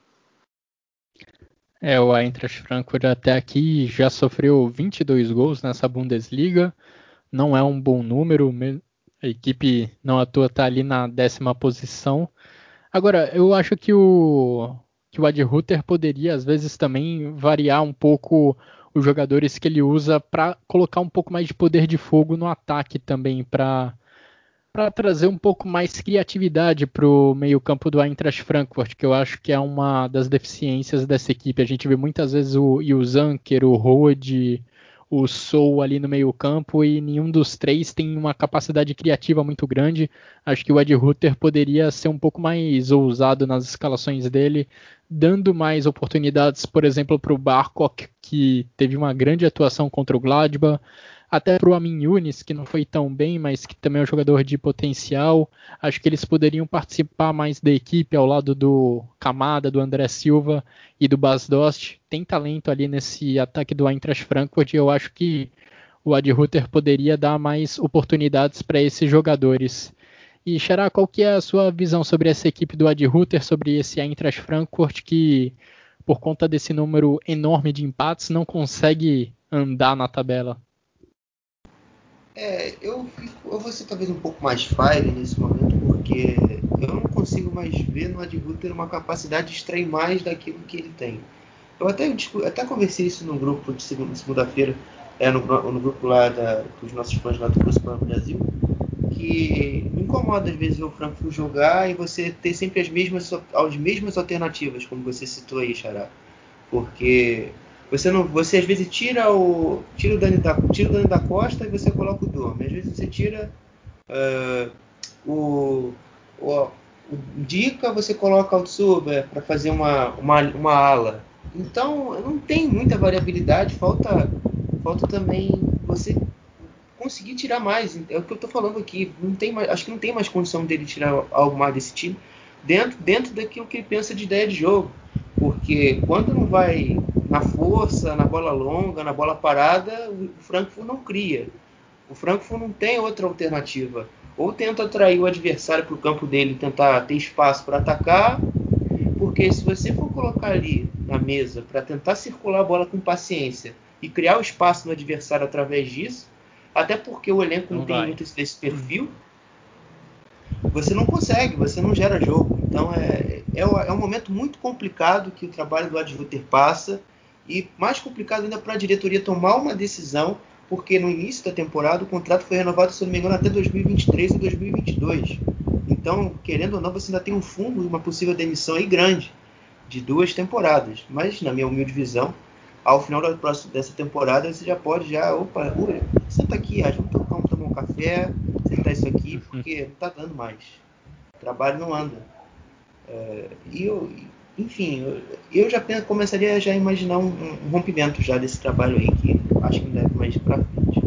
É, o Eintracht Frankfurt até aqui já sofreu 22 gols nessa Bundesliga. Não é um bom número, a equipe não à toa está ali na décima posição. Agora, eu acho que o, que o Ad poderia, às vezes, também variar um pouco os jogadores que ele usa para colocar um pouco mais de poder de fogo no ataque também, para para trazer um pouco mais criatividade para o meio-campo do Eintracht Frankfurt, que eu acho que é uma das deficiências dessa equipe. A gente vê muitas vezes o Yuzanker, o Rode, o Sou ali no meio-campo e nenhum dos três tem uma capacidade criativa muito grande. Acho que o Ed Ruther poderia ser um pouco mais ousado nas escalações dele, dando mais oportunidades, por exemplo, para o Barkok, que teve uma grande atuação contra o Gladbach, até para o Amin Yunis, que não foi tão bem, mas que também é um jogador de potencial. Acho que eles poderiam participar mais da equipe ao lado do Camada, do André Silva e do Bas Dost. Tem talento ali nesse ataque do Eintracht Frankfurt e eu acho que o Ad Ruther poderia dar mais oportunidades para esses jogadores. E Xará, qual que é a sua visão sobre essa equipe do Ad Ruther, sobre esse Eintracht Frankfurt que, por conta desse número enorme de empates, não consegue andar na tabela? É, eu, fico, eu vou ser talvez um pouco mais fire nesse momento, porque eu não consigo mais ver no Ed ter uma capacidade de extrair mais daquilo que ele tem. Eu até, até conversei isso no grupo de segunda-feira, é, no, no, grupo lá da, dos nossos fãs lá do Brasil, que me incomoda às vezes o Frankfurt jogar e você ter sempre as mesmas, as mesmas alternativas, como você citou aí, Xará. Porque você não, você às vezes tira o tira o Dani da, tira o Dani da Costa e você coloca o Dorme. Às vezes você tira uh, o, o, o Dica, você coloca o Tsuba para fazer uma, uma, uma ala. Então não tem muita variabilidade, falta falta também você conseguir tirar mais. É o que eu estou falando aqui. Não tem mais, acho que não tem mais condição dele tirar algo mais desse time dentro dentro daquilo que ele pensa de ideia de jogo. Porque quando não vai na força, na bola longa, na bola parada, o Frankfurt não cria. O Frankfurt não tem outra alternativa. Ou tenta atrair o adversário para o campo dele, tentar ter espaço para atacar, porque se você for colocar ali na mesa para tentar circular a bola com paciência e criar o espaço no adversário através disso, até porque o elenco não, não tem muito desse perfil, você não consegue, você não gera jogo. Então é, é, é um momento muito complicado que o trabalho do Adjuter passa e mais complicado ainda para a diretoria tomar uma decisão, porque no início da temporada o contrato foi renovado, se não me engano, até 2023 ou 2022. Então, querendo ou não, você ainda tem um fundo, uma possível demissão aí grande de duas temporadas. Mas, na minha humilde visão, ao final da próxima, dessa temporada, você já pode já, opa, ui, senta aqui, vamos tomar, tomar um café, sentar isso aqui, *laughs* porque não está dando mais. O trabalho não anda. É, e eu, enfim, eu, eu já começaria já a imaginar um, um, rompimento já desse trabalho aí, que acho que deve mais para frente.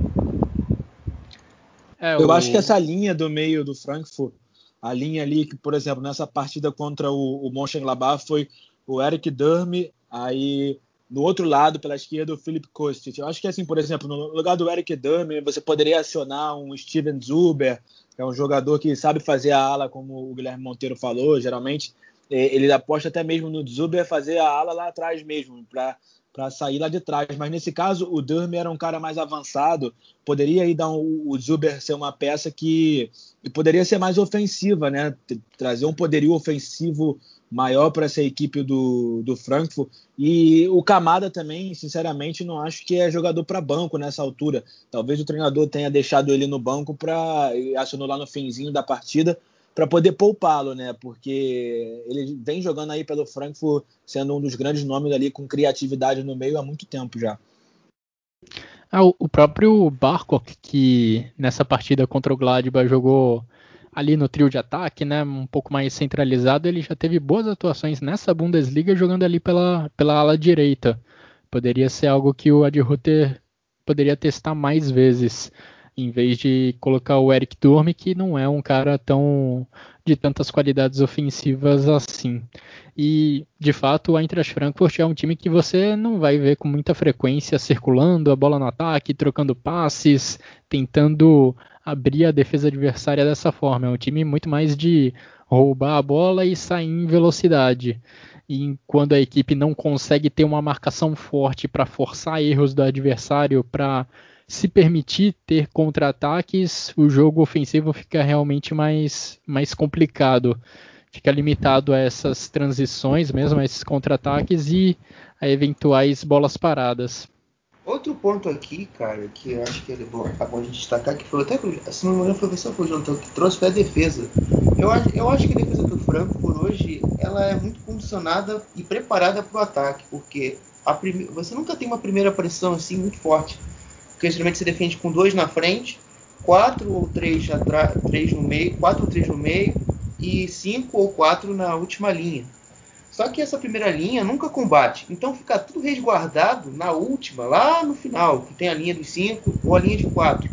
É, eu o... acho que essa linha do meio do Frankfurt, a linha ali que, por exemplo, nessa partida contra o, o Mönchengladbach foi o Eric Durme, aí no outro lado, pela esquerda, o Philip Kostic. Eu acho que, assim, por exemplo, no lugar do Eric Durme, você poderia acionar um Steven Zuber, que é um jogador que sabe fazer a ala, como o Guilherme Monteiro falou, geralmente. Ele aposta até mesmo no Zuber fazer a ala lá atrás mesmo, para sair lá de trás. Mas nesse caso, o Durme era um cara mais avançado, poderia aí dar um, o Zuber ser uma peça que, que poderia ser mais ofensiva, né? Trazer um poderio ofensivo maior para essa equipe do, do Frankfurt. E o Camada também, sinceramente, não acho que é jogador para banco nessa altura. Talvez o treinador tenha deixado ele no banco para acionou lá no finzinho da partida para poder poupá-lo, né? Porque ele vem jogando aí pelo Frankfurt, sendo um dos grandes nomes ali com criatividade no meio há muito tempo já. Ah, o próprio Barkok, que nessa partida contra o Gladbach jogou ali no trio de ataque, né, um pouco mais centralizado, ele já teve boas atuações nessa Bundesliga jogando ali pela, pela ala direita. Poderia ser algo que o Ad Ruther poderia testar mais vezes, em vez de colocar o Eric Durme, que não é um cara tão de tantas qualidades ofensivas assim. E, de fato, o Eintracht Frankfurt é um time que você não vai ver com muita frequência circulando a bola no ataque, trocando passes, tentando abrir a defesa adversária dessa forma. É um time muito mais de roubar a bola e sair em velocidade. E quando a equipe não consegue ter uma marcação forte para forçar erros do adversário, para se permitir ter contra-ataques, o jogo ofensivo fica realmente mais, mais complicado. Fica limitado a essas transições mesmo, a esses contra-ataques e a eventuais bolas paradas. Outro ponto aqui, cara, que eu acho que é bom, tá bom de destacar, que foi até que, se não me engano, foi foi o João que trouxe foi a defesa. Eu, eu acho que a defesa do por hoje, ela é muito condicionada e preparada para o ataque, porque prime... você nunca tem uma primeira pressão assim muito forte. Porque geralmente você defende com dois na frente, quatro ou três, atrás, três no meio, quatro ou três no meio e cinco ou quatro na última linha. Só que essa primeira linha nunca combate. Então fica tudo resguardado na última, lá no final, que tem a linha dos 5 ou a linha de 4.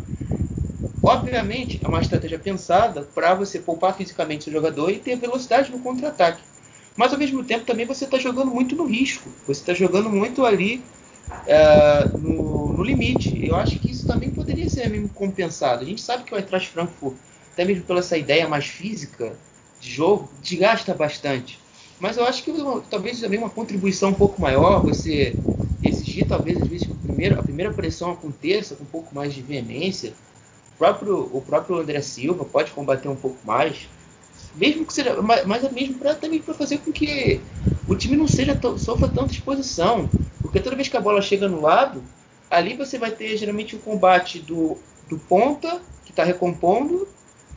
Obviamente, é uma estratégia pensada para você poupar fisicamente seu jogador e ter velocidade no contra-ataque. Mas ao mesmo tempo também você está jogando muito no risco. Você está jogando muito ali uh, no, no, limite. Eu acho que isso também poderia ser mesmo compensado. A gente sabe que o Eintracht Frankfurt, até mesmo pela essa ideia mais física de jogo, desgasta bastante. Mas eu acho que talvez também uma contribuição um pouco maior, você exigir talvez às vezes que a primeira, a primeira pressão aconteça com um pouco mais de veemência. O próprio, o próprio André Silva pode combater um pouco mais, mesmo que seja, mas é mesmo para também para fazer com que o time não seja sofra tanta exposição, porque toda vez que a bola chega no lado, ali você vai ter geralmente o um combate do, do ponta que está recompondo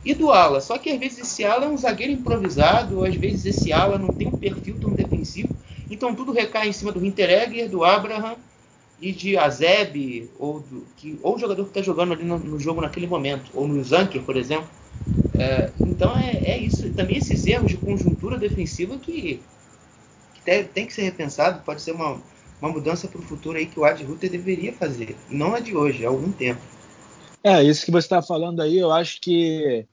e do ala. Só que às vezes esse ala é um zagueiro improvisado, ou às vezes esse ala não tem um perfil tão defensivo. Então tudo recai em cima do Hinteregger, do Abraham e de Azeb, ou, do, que, ou o jogador que está jogando ali no, no, jogo naquele momento, ou no Zanker, por exemplo. É, então é, é, isso. Também esses erros de conjuntura defensiva que, que tem, tem, que ser repensado, pode ser uma, uma mudança para o futuro aí que o Ad Ruther deveria fazer. Não é de hoje, há algum tempo. É, isso que você está falando aí, eu acho que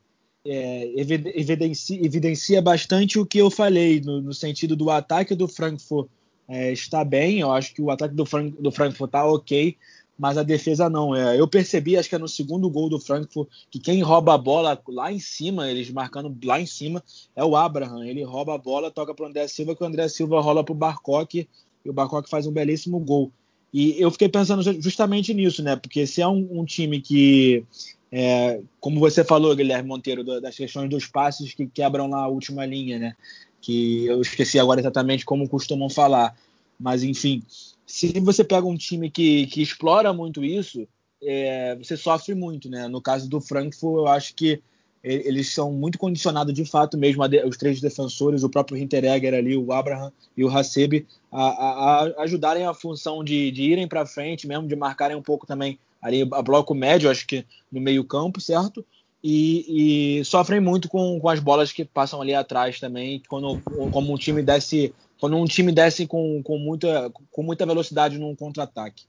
é, evidencia, evidencia, bastante o que eu falei, no, no, sentido do ataque do Frankfurt é, está bem. Eu acho que o ataque do, Frank, do Frankfurt está ok, mas a defesa não. É, eu percebi, acho que é no segundo gol do Frankfurt, que quem rouba a bola lá em cima, eles marcando lá em cima, é o Abraham. Ele rouba a bola, toca para o André Silva, que o André Silva rola para o Barcock e o Barcock faz um belíssimo gol. E eu fiquei pensando justamente nisso, né? Porque se é um, um time que, é, como você falou, Guilherme Monteiro, das questões dos passes que quebram lá a última linha, né? Que eu esqueci agora exatamente como costumam falar. Mas, enfim, se você pega um time que, que explora muito isso, é, você sofre muito, né? No caso do Frankfurt, eu acho que eles são muito condicionados de fato mesmo, os três defensores, o próprio Hinteregger ali, o Abraham e o Hasebe, a, a, a ajudarem a função de, de irem para frente mesmo, de marcarem um pouco também ali a bloco médio, acho que no meio campo, certo? E, e sofrem muito com, com, as bolas que passam ali atrás também, quando como um time desce, quando um time desce com, com, muita, com muita velocidade num contra-ataque.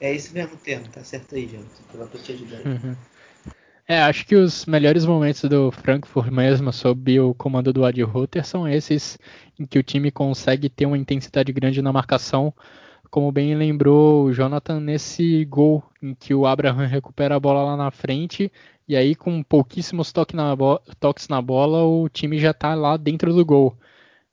É isso mesmo termo, tá certo aí, gente. Eu tô te ajudando. Uhum. É, acho que os melhores momentos do Frankfurt mesmo, sob o comando do Adi Rutter, são esses em que o time consegue ter uma intensidade grande na marcação, como bem lembrou o Jonathan nesse gol em que o Abraham recupera a bola lá na frente e aí com pouquíssimos toques na, toques na bola o time já está lá dentro do gol,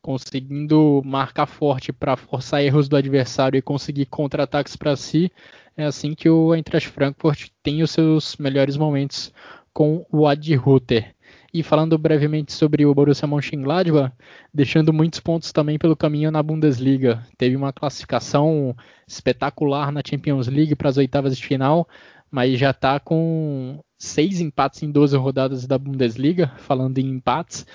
conseguindo marcar forte para forçar erros do adversário e conseguir contra-ataques para si é assim que o Eintracht Frankfurt tem os seus melhores momentos com o Rutter. E falando brevemente sobre o Borussia Mönchengladbach, deixando muitos pontos também pelo caminho na Bundesliga. Teve uma classificação espetacular na Champions League para as oitavas de final, mas já está com seis empates em 12 rodadas da Bundesliga, falando em empates,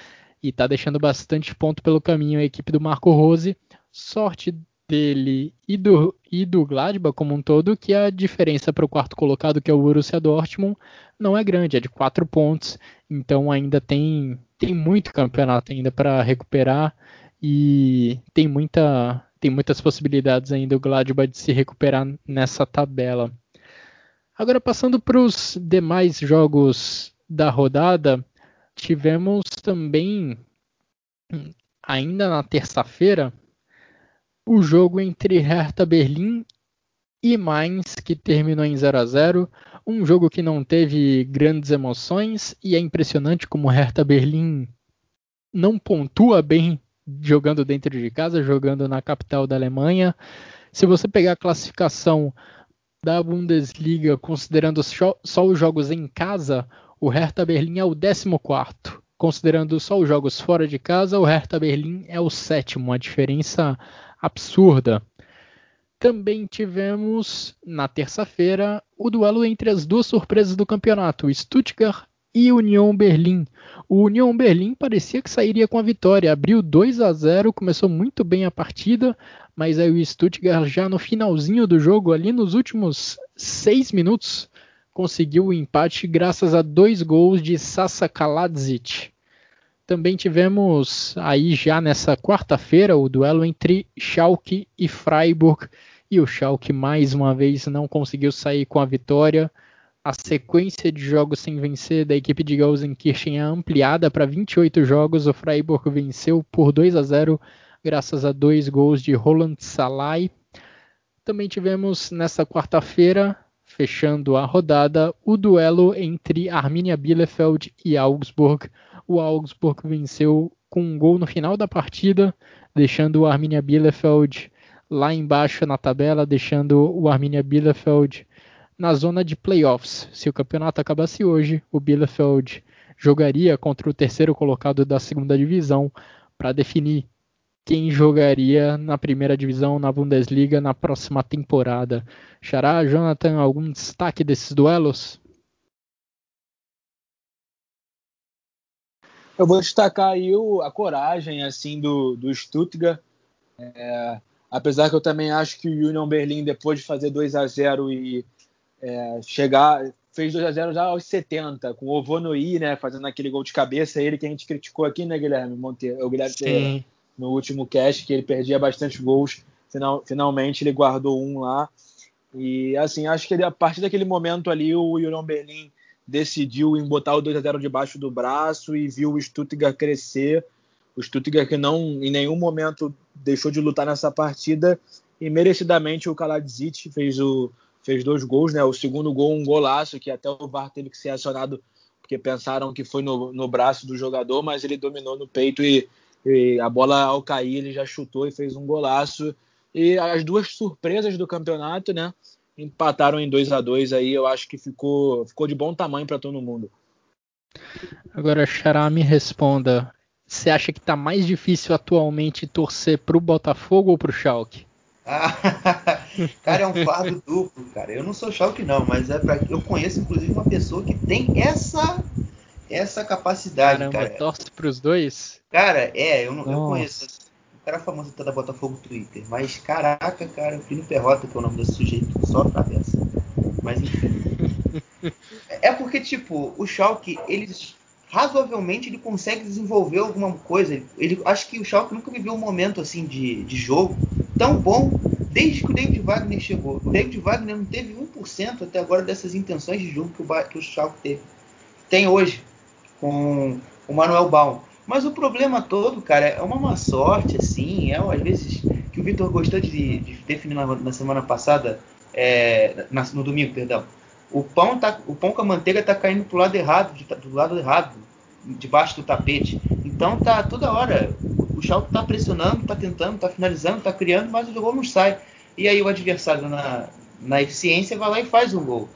e está deixando bastante ponto pelo caminho a equipe do Marco Rose. Sorte dele e do, e do Gladbach como um todo, que a diferença para o quarto colocado, que é o Borussia Dortmund, não é grande, é de quatro pontos, então ainda tem, tem muito campeonato ainda para recuperar e tem, muita, tem muitas possibilidades ainda o Gladbach de se recuperar nessa tabela. Agora passando para os demais jogos da rodada, tivemos também ainda na terça-feira o jogo entre Hertha Berlim e Mainz, que terminou em 0 a 0 um jogo que não teve grandes emoções e é impressionante como Hertha Berlim não pontua bem jogando dentro de casa, jogando na capital da Alemanha. Se você pegar a classificação da Bundesliga, considerando só os jogos em casa, o Hertha Berlim é o 14. Considerando só os jogos fora de casa, o Hertha Berlim é o sétimo. A diferença absurda. Também tivemos na terça-feira o duelo entre as duas surpresas do campeonato, Stuttgart e União Berlim. O União Berlim parecia que sairia com a vitória, abriu 2 a 0, começou muito bem a partida, mas aí o Stuttgart já no finalzinho do jogo, ali nos últimos seis minutos, conseguiu o empate graças a dois gols de Sasa Kaladzic. Também tivemos aí já nessa quarta-feira o duelo entre Schalke e Freiburg e o Schalke mais uma vez não conseguiu sair com a vitória. A sequência de jogos sem vencer da equipe de Gelsenkirchen é ampliada para 28 jogos. O Freiburg venceu por 2 a 0 graças a dois gols de Roland Salai. Também tivemos nessa quarta-feira, fechando a rodada, o duelo entre Arminia Bielefeld e Augsburg o Augsburg venceu com um gol no final da partida, deixando o Arminia Bielefeld lá embaixo na tabela, deixando o Arminia Bielefeld na zona de playoffs. Se o campeonato acabasse hoje, o Bielefeld jogaria contra o terceiro colocado da segunda divisão para definir quem jogaria na primeira divisão na Bundesliga na próxima temporada. Xará, Jonathan, algum destaque desses duelos? Eu vou destacar aí o, a coragem assim do, do Stuttgart. É, apesar que eu também acho que o Union Berlin, depois de fazer 2 a 0 e é, chegar, fez 2 a 0 já aos 70, com o Ovonoi, né, fazendo aquele gol de cabeça, ele que a gente criticou aqui, né, Guilherme Monteiro, o Guilherme Sim. no último cast, que ele perdia bastante gols, final, finalmente ele guardou um lá. E assim, acho que ele, a partir daquele momento ali, o Union Berlin decidiu em botar o 2 a 0 debaixo do braço e viu o Stuttgart crescer. O Stuttgart que não em nenhum momento deixou de lutar nessa partida e merecidamente o Kaladzic fez o fez dois gols, né? O segundo gol um golaço que até o VAR teve que ser acionado porque pensaram que foi no, no braço do jogador, mas ele dominou no peito e, e a bola ao cair ele já chutou e fez um golaço. E as duas surpresas do campeonato, né? Empataram em 2 a 2 aí, eu acho que ficou, ficou de bom tamanho para todo mundo. Agora, Xará, me responda. Você acha que está mais difícil atualmente torcer para o Botafogo ou para o Schalke? Ah, *laughs* cara, é um fardo duplo, cara. Eu não sou Schalke não, mas é para eu conheço inclusive uma pessoa que tem essa essa capacidade, Caramba, cara. torce para os dois? Cara, é, eu, eu conheço. Cara famoso até da Botafogo Twitter, mas caraca, cara, o Felipe Perrota, que é o nome desse sujeito, só atravessa. Mas enfim. *laughs* é porque, tipo, o Schalke, eles razoavelmente ele consegue desenvolver alguma coisa. Ele, acho que o Schalke nunca viveu um momento assim de, de jogo tão bom desde que o David Wagner chegou. O David Wagner não teve 1% até agora dessas intenções de jogo que o, que o Schalke teve. Tem hoje com o Manuel Baum. Mas o problema todo, cara, é uma má sorte, assim. É, às vezes, que o Vitor gostou de, de definir na, na semana passada, é, na, no domingo, perdão o pão, tá, o pão com a manteiga tá caindo pro lado errado, do lado errado, debaixo do tapete. Então tá toda hora, o Schalke tá pressionando, tá tentando, tá finalizando, tá criando, mas o gol não sai. E aí o adversário na, na eficiência vai lá e faz um gol.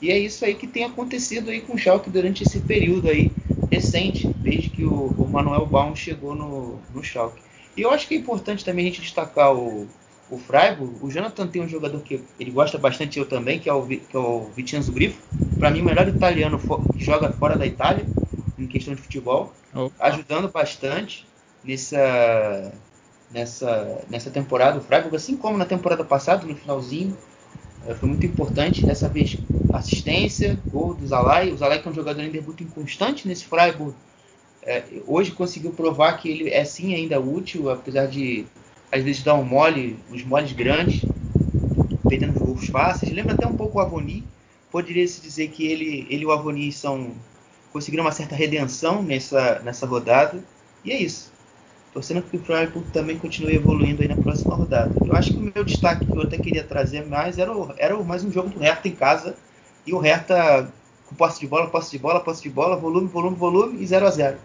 E é isso aí que tem acontecido aí com o Schalke durante esse período aí recente, desde que o, o Manuel Baum chegou no, no Schalke. E eu acho que é importante também a gente destacar o, o Freiburg, o Jonathan tem um jogador que ele gosta bastante, eu também, que é o, que é o Vicenzo Grifo. Para mim, o melhor italiano que joga fora da Itália, em questão de futebol, Opa. ajudando bastante nessa, nessa, nessa temporada. O Freiburg, assim como na temporada passada, no finalzinho, foi muito importante. Dessa vez, assistência, gol do Zalai. O Zalai, que é um jogador ainda muito inconstante nesse Freiburg, é, hoje conseguiu provar que ele é sim ainda útil, apesar de às vezes dá um mole, uns moles grandes, perdendo gols fáceis. Lembra até um pouco o Avoni. Poderia se dizer que ele, ele e o Avoni são conseguiram uma certa redenção nessa, nessa rodada. E é isso. Torcendo que o Freiburg também continue evoluindo aí na próxima rodada. Eu acho que o meu destaque que eu até queria trazer mais era, o, era mais um jogo do Hertha em casa. E o Hertha com posse de bola, posse de bola, posse de bola, volume, volume, volume e 0 a 0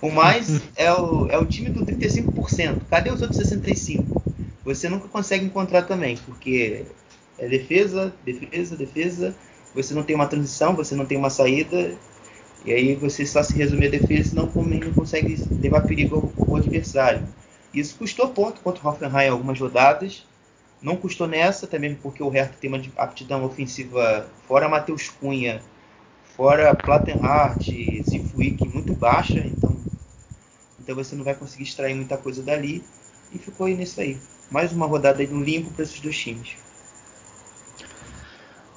o mais *laughs* é o, é o time do 35%. Cadê os outros 65%? Você nunca consegue encontrar também, porque é defesa, defesa, defesa. Você não tem uma transição, você não tem uma saída. E aí você só se resume a defesa e não, não consegue levar perigo ao, ao adversário. Isso custou ponto contra o Hoffenheim em algumas rodadas. Não custou nessa, também porque o Hertha tem uma aptidão ofensiva fora Matheus Cunha, fora Plattenhardt, Zifuik muito baixa, então então você não vai conseguir extrair muita coisa dali. E ficou aí nisso aí. Mais uma rodada aí no limpo para esses dois times.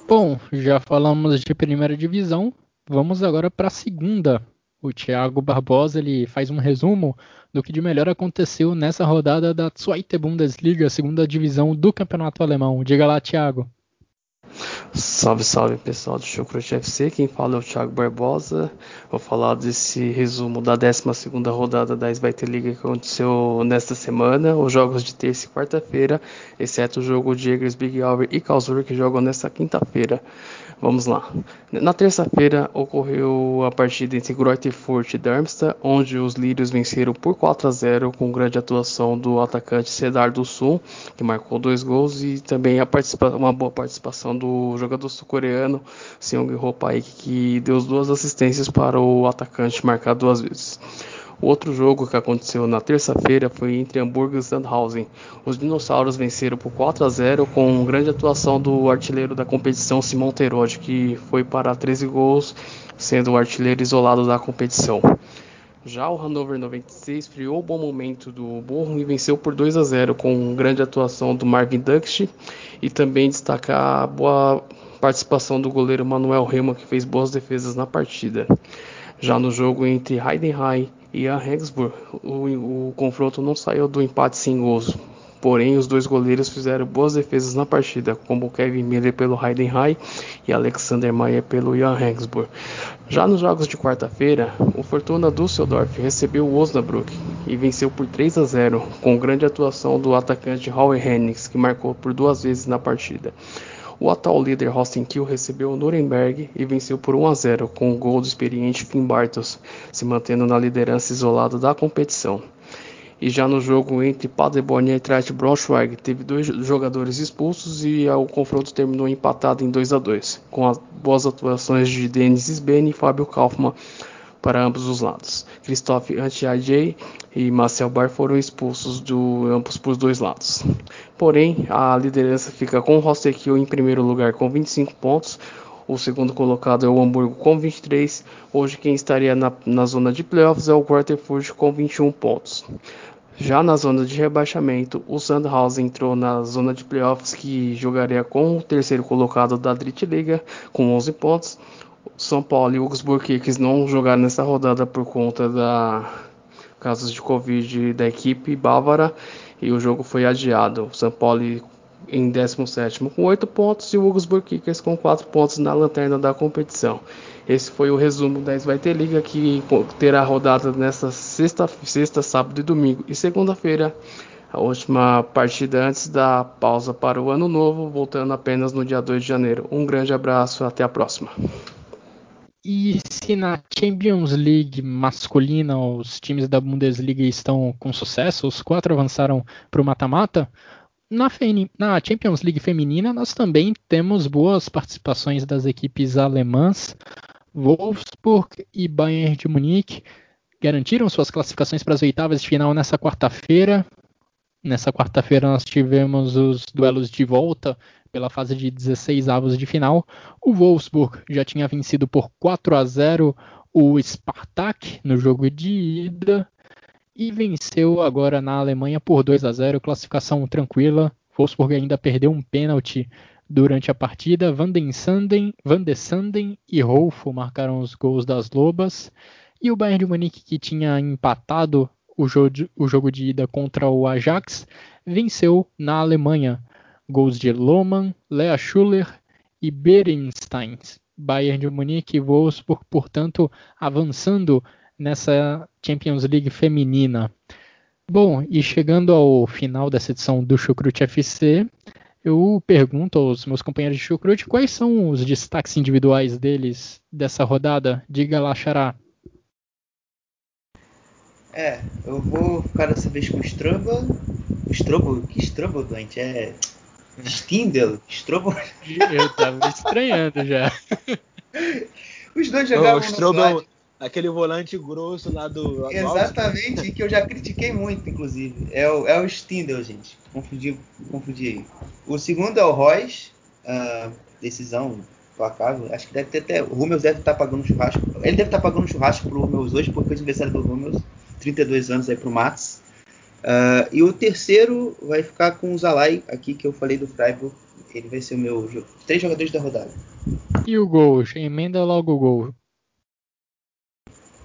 Bom, já falamos de primeira divisão. Vamos agora para a segunda. O Thiago Barbosa ele faz um resumo do que de melhor aconteceu nessa rodada da Zweite Bundesliga, segunda divisão do Campeonato Alemão. Diga lá, Thiago. Salve, salve pessoal do Chucrute FC, quem fala é o Thiago Barbosa. Vou falar desse resumo da 12 rodada da Svite Liga que aconteceu nesta semana, os jogos de terça e quarta-feira, exceto o jogo de Egers, Big Hour e Karlsruhe que jogam nesta quinta-feira. Vamos lá. Na terça-feira ocorreu a partida entre Greuterfurt e Darmstadt, onde os lírios venceram por 4 a 0 com grande atuação do atacante Cedar do Sul, que marcou dois gols, e também uma boa participação do jogador sul-coreano Seung Ho Paik, que deu duas assistências para o atacante marcar duas vezes. O outro jogo que aconteceu na terça-feira foi entre Hamburgo e Sandhausen. Os dinossauros venceram por 4 a 0 com grande atuação do artilheiro da competição Simon Terode, que foi para 13 gols, sendo o artilheiro isolado da competição. Já o Hannover 96 friou o bom momento do Borrom e venceu por 2 a 0 com grande atuação do Marvin Dux e também destacar a boa participação do goleiro Manuel Rema que fez boas defesas na partida. Já no jogo entre Heidenheim e a Regensburg, o, o confronto não saiu do empate sem gols, Porém, os dois goleiros fizeram boas defesas na partida, como Kevin Miller pelo Heidenheim e Alexander Mayer pelo Jan Regensburg. Já nos jogos de quarta-feira, o Fortuna Düsseldorf recebeu o Osnabrück e venceu por 3 a 0, com grande atuação do atacante Howie Hennings, que marcou por duas vezes na partida. O atual líder Kiel recebeu o Nuremberg e venceu por 1 a 0 com o gol do experiente Finn Bartos, se mantendo na liderança isolada da competição. E já no jogo entre Paderborn e Eintracht Braunschweig, teve dois jogadores expulsos e o confronto terminou empatado em 2 a 2, com as boas atuações de Denis Sben e Fábio Kaufmann para ambos os lados. Christoph Antiaj e Marcel Bar foram expulsos do ambos por dois lados. Porém, a liderança fica com o Rostekil em primeiro lugar com 25 pontos. O segundo colocado é o Hamburgo com 23. Hoje quem estaria na, na zona de playoffs é o Waterford com 21 pontos. Já na zona de rebaixamento, o Sandhausen entrou na zona de playoffs que jogaria com o terceiro colocado da Drittliga com 11 pontos. São Paulo e Augsburg que não jogaram nessa rodada por conta da casos de Covid da equipe bávara e o jogo foi adiado. São Paulo em 17 com 8 pontos e o Augsburg Kickers com 4 pontos na lanterna da competição. Esse foi o resumo da Svite Liga que terá rodada nesta sexta, sexta, sábado e domingo e segunda-feira. A última partida antes da pausa para o ano novo, voltando apenas no dia 2 de janeiro. Um grande abraço, até a próxima. E se na Champions League masculina os times da Bundesliga estão com sucesso, os quatro avançaram para o mata-mata, na, na, Champions League feminina nós também temos boas participações das equipes alemãs. Wolfsburg e Bayern de Munique garantiram suas classificações para as oitavas de final nessa quarta-feira. Nessa quarta-feira nós tivemos os duelos de volta pela fase de 16 avos de final. O Wolfsburg já tinha vencido por 4 a 0 o Spartak no jogo de ida e venceu agora na Alemanha por 2 a 0, classificação tranquila. Wolfsburg ainda perdeu um pênalti durante a partida. Van den Sanden, Van de Sanden e Rolfo marcaram os gols das Lobas. E o Bayern de Munique, que tinha empatado o jogo, de, o jogo de ida contra o Ajax, venceu na Alemanha Gols de Lohmann, Lea Schuller e Berenstein. Bayern de Munique e Wolfsburg, portanto, avançando nessa Champions League feminina. Bom, e chegando ao final dessa edição do Chucrute FC, eu pergunto aos meus companheiros de Chucrute quais são os destaques individuais deles dessa rodada. Diga lá, Xará. É, eu vou ficar dessa vez com o. Strumba? Que Strumba, doente? É Stindel, Strobel. Eu tava estranhando já. Os dois jogavam oh, o Strobel, aquele volante grosso lá do. Exatamente, que eu já critiquei muito, inclusive. É o, é o Stindel, gente. Confundi, confundi aí. O segundo é o Royce, uh, decisão placável. Acho que deve ter até. O Rummels deve estar pagando churrasco. Ele deve estar pagando churrasco pro Rummels hoje, porque é o aniversário do Rummels. 32 anos aí pro Matos. Uh, e o terceiro vai ficar com o Zalai, aqui que eu falei do Freiburg. Ele vai ser o meu três jogadores da rodada. E o gol? Emenda logo o gol.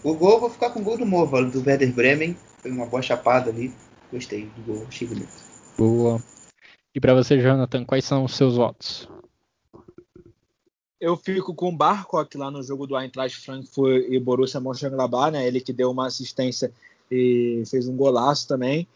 O gol vou ficar com o gol do Mova, do Werder Bremen. Foi uma boa chapada ali. Gostei do gol, achei bonito. Boa. E para você, Jonathan, quais são os seus votos? Eu fico com o Barcock lá no jogo do Eintracht Frankfurt e Borussia Mönchengladbach, né? Ele que deu uma assistência e fez um golaço também.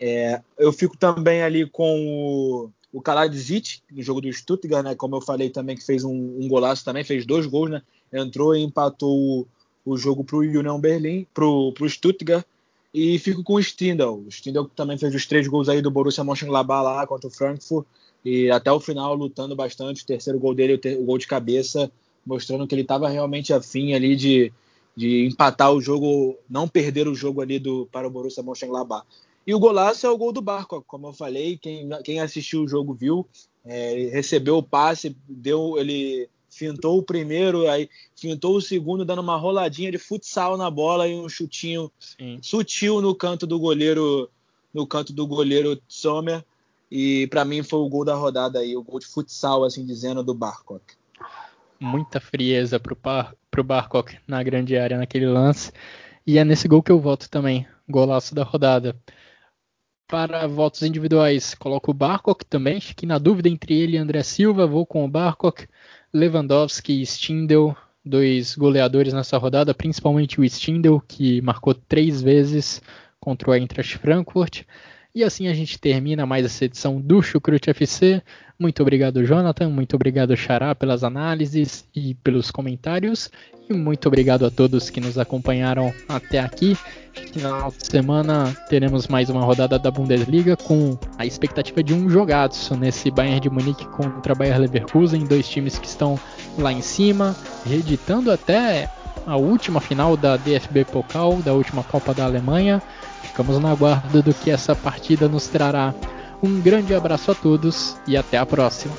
É, eu fico também ali com o, o Kaladzic, no jogo do Stuttgart, né? Como eu falei também, que fez um, um golaço também, fez dois gols, né? Entrou e empatou o, o jogo para o Union Berlin, para o Stuttgart. E fico com o Stindl. O Stindl também fez os três gols aí do Borussia Mönchengladbach lá contra o Frankfurt. E até o final lutando bastante. O terceiro gol dele, o, o gol de cabeça, mostrando que ele estava realmente afim ali de, de empatar o jogo, não perder o jogo ali do, para o Borussia Mönchengladbach. E o golaço é o gol do Barco, como eu falei, quem, quem assistiu o jogo viu, é, recebeu o passe, deu, ele fintou o primeiro, aí fintou o segundo, dando uma roladinha de futsal na bola e um chutinho Sim. sutil no canto do goleiro, no canto do goleiro Sommer. E para mim foi o gol da rodada aí, o gol de futsal, assim dizendo, do Barcock muita frieza pro, par, pro Barcock na grande área naquele lance. E é nesse gol que eu voto também, golaço da rodada. Para votos individuais, coloco o Barkok também. Fiquei na dúvida entre ele e André Silva. Vou com o Barkok. Lewandowski e Stindl, dois goleadores nessa rodada, principalmente o Stindl, que marcou três vezes contra o Eintracht Frankfurt. E assim a gente termina mais essa edição do Chucrute FC. Muito obrigado, Jonathan. Muito obrigado, Xará, pelas análises e pelos comentários. E muito obrigado a todos que nos acompanharam até aqui. Final de semana teremos mais uma rodada da Bundesliga com a expectativa de um jogado nesse Bayern de Munique contra Bayern Leverkusen, dois times que estão lá em cima, reeditando até a última final da DFB Pokal, da última Copa da Alemanha. Ficamos na guarda do que essa partida nos trará. Um grande abraço a todos e até a próxima.